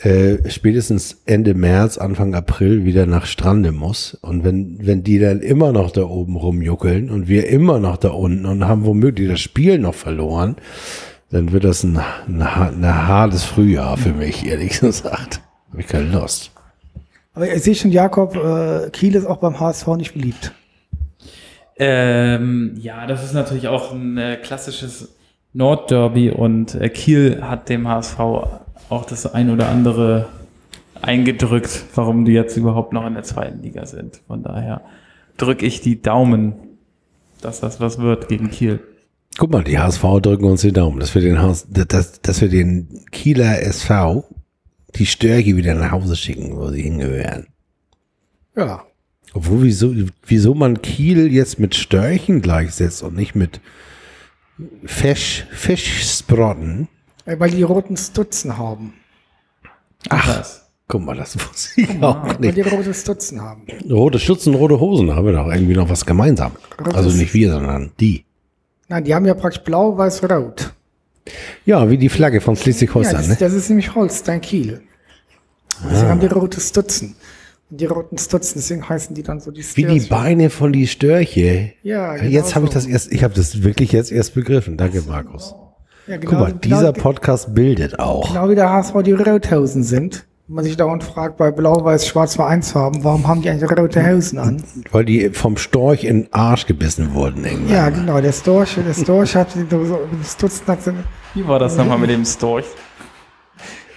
ja. Äh, spätestens Ende März, Anfang April wieder nach Strande muss. Und wenn, wenn die dann immer noch da oben rumjuckeln und wir immer noch da unten und haben womöglich das Spiel noch verloren, dann wird das ein, ein, ein hartes Frühjahr für mich, ehrlich gesagt. Habe ich keine Lust.
Aber ich sehe schon, Jakob, äh, Kiel ist auch beim HSV nicht beliebt.
Ähm, ja, das ist natürlich auch ein äh, klassisches Nordderby und äh, Kiel hat dem HSV auch das ein oder andere eingedrückt, warum die jetzt überhaupt noch in der zweiten Liga sind. Von daher drücke ich die Daumen, dass das was wird gegen Kiel.
Guck mal, die HSV drücken uns die Daumen, dass wir den, Haus, dass, dass wir den Kieler SV die Störche wieder nach Hause schicken, wo sie hingehören.
Ja,
obwohl, wieso, wieso man Kiel jetzt mit Störchen gleichsetzt und nicht mit Fisch, Fischsprotten?
Weil die roten Stutzen haben.
Ach, was? guck mal, das wusste ich
ja, auch nicht. Weil die rote Stutzen haben.
Rote Stutzen, rote Hosen, haben wir doch irgendwie noch was gemeinsam. Rotes also nicht wir, sondern die.
Nein, die haben ja praktisch blau, weiß, rot.
Ja, wie die Flagge von Schleswig-Holstein. Ja,
das,
ne?
das ist nämlich Holstein-Kiel. Ah. Sie haben die rote Stutzen. Die roten Stutzen, deswegen heißen die dann so die
Störche. Wie die Beine von die Störche.
Ja, genau
Jetzt habe ich das erst, ich habe das wirklich jetzt erst begriffen. Danke, Markus. Ja, genau, Guck mal, dieser genau, Podcast bildet auch.
Genau wie der HSV die Rothausen sind. Wenn man sich dauernd fragt, bei Blau-Weiß-Schwarz Vereinsfarben, warum haben die eigentlich rote Hosen an?
Weil die vom Storch in den Arsch gebissen wurden irgendwann.
Ja, genau. Der Storch, der Storch hat die Stutzen. Hat
Wie war das nochmal mit dem Storch?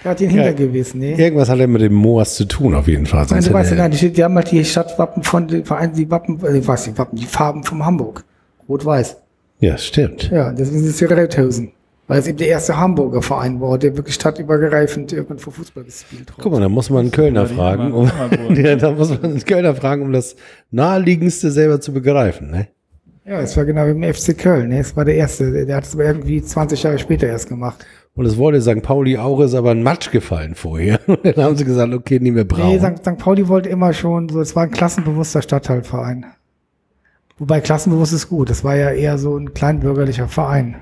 Er hat ihn ja, hintergewiesen, nee.
Irgendwas hat er mit dem Moas zu tun, auf jeden Fall.
Nein, du weißt ja, nein, die, die haben halt die Stadtwappen von den Vereinen, die Wappen, äh, was, die Wappen, die Farben vom Hamburg. Rot-Weiß.
Ja, stimmt.
Ja, deswegen sind es die Rethausen. Weil es eben der erste Hamburger Verein war, der wirklich stadtübergreifend irgendwo Fußball gespielt hat.
Guck mal, da muss man einen Kölner fragen, um, ja, da muss man einen Kölner fragen, um das naheliegendste selber zu begreifen, ne?
Ja, es war genau wie im FC Köln, ne? Es war der erste, der hat es aber irgendwie 20 Jahre später erst gemacht.
Und es wollte St. Pauli auch, ist aber ein Matsch gefallen vorher. Und dann haben sie gesagt, okay, nie mehr braun. Nee,
St. St. Pauli wollte immer schon so, es war ein klassenbewusster Stadtteilverein. Wobei klassenbewusst ist gut, es war ja eher so ein kleinbürgerlicher Verein.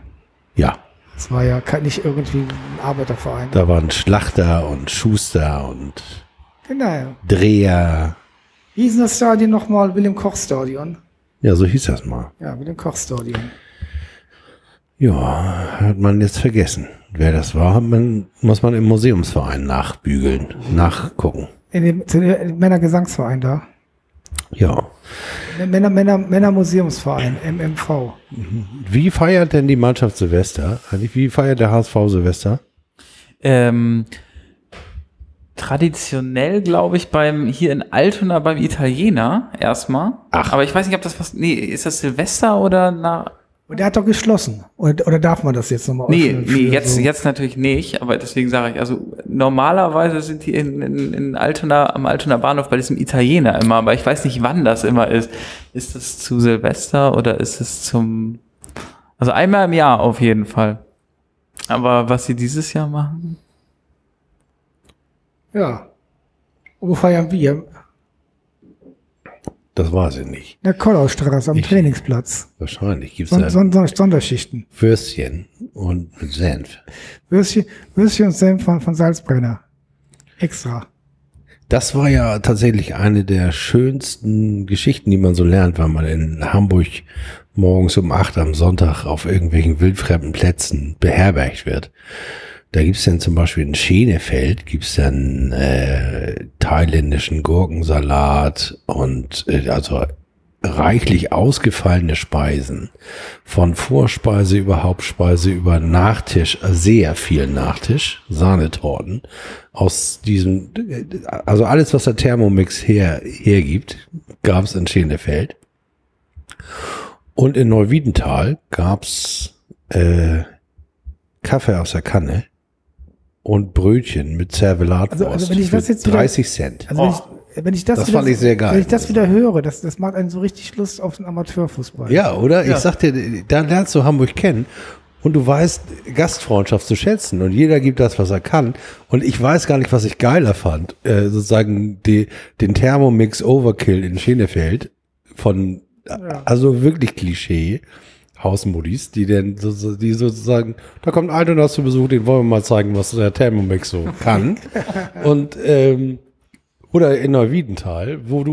Ja.
Es war ja nicht irgendwie ein Arbeiterverein.
Da waren Schlachter und Schuster und
genau.
Dreher.
Wie hieß das Stadion nochmal? William Koch Stadion.
Ja, so hieß das mal.
Ja, William Koch Stadion.
Ja, hat man jetzt vergessen. Wer das war, man, muss man im Museumsverein nachbügeln, nachgucken.
In dem, dem Männergesangsverein da?
Ja.
Männer, Männer, Männermuseumsverein, MMV.
Wie feiert denn die Mannschaft Silvester? Wie feiert der HSV Silvester?
Ähm, traditionell, glaube ich, beim hier in Altona beim Italiener erstmal. Ach. Aber ich weiß nicht, ob das was. Nee, ist das Silvester oder nach.
Und der hat doch geschlossen. Oder, oder darf man das jetzt nochmal
Nee, nee jetzt, so? jetzt natürlich nicht, aber deswegen sage ich, also normalerweise sind die in, in, in Altona, am Altona Bahnhof bei diesem Italiener immer, aber ich weiß nicht, wann das immer ist. Ist das zu Silvester oder ist es zum, also einmal im Jahr auf jeden Fall. Aber was sie dieses Jahr machen?
Ja. Wo feiern wir?
Das weiß ich nicht.
Der Kollaustraße am ich, Trainingsplatz.
Wahrscheinlich gibt
es da Sonder Sonderschichten.
Würstchen und mit Senf.
Würstchen, Würstchen und Senf von, von Salzbrenner. Extra.
Das war ja tatsächlich eine der schönsten Geschichten, die man so lernt, wenn man in Hamburg morgens um acht am Sonntag auf irgendwelchen wildfremden Plätzen beherbergt wird. Da gibt's dann zum Beispiel in Schenefeld, gibt's dann äh, thailändischen Gurkensalat und äh, also reichlich ausgefallene Speisen. Von Vorspeise über Hauptspeise über Nachtisch, sehr viel Nachtisch, Sahnetorten. Aus diesem, also alles, was der Thermomix her, hergibt, gab's in Schenefeld. Und in Neuwiedental gab's äh, Kaffee aus der Kanne und Brötchen mit Zervelatwurst
also, also wenn ich das jetzt
wieder, 30 Cent.
Also wenn, ich, wenn ich das,
das
wieder,
fand ich sehr geil.
Wenn ich das wieder höre, das, das macht einen so richtig Lust auf den Amateurfußball.
Ja, oder? Ja. Ich sag dir, da lernst du Hamburg kennen und du weißt Gastfreundschaft zu schätzen und jeder gibt das, was er kann. Und ich weiß gar nicht, was ich geiler fand, äh, sozusagen die, den Thermomix Overkill in Schenefeld von, ja. also wirklich Klischee Hausmodis, die denn die sozusagen, da kommt ein und hast du Besuch, den wollen wir mal zeigen, was der Thermomix so kann. und ähm, oder in Neuwiedental, wo du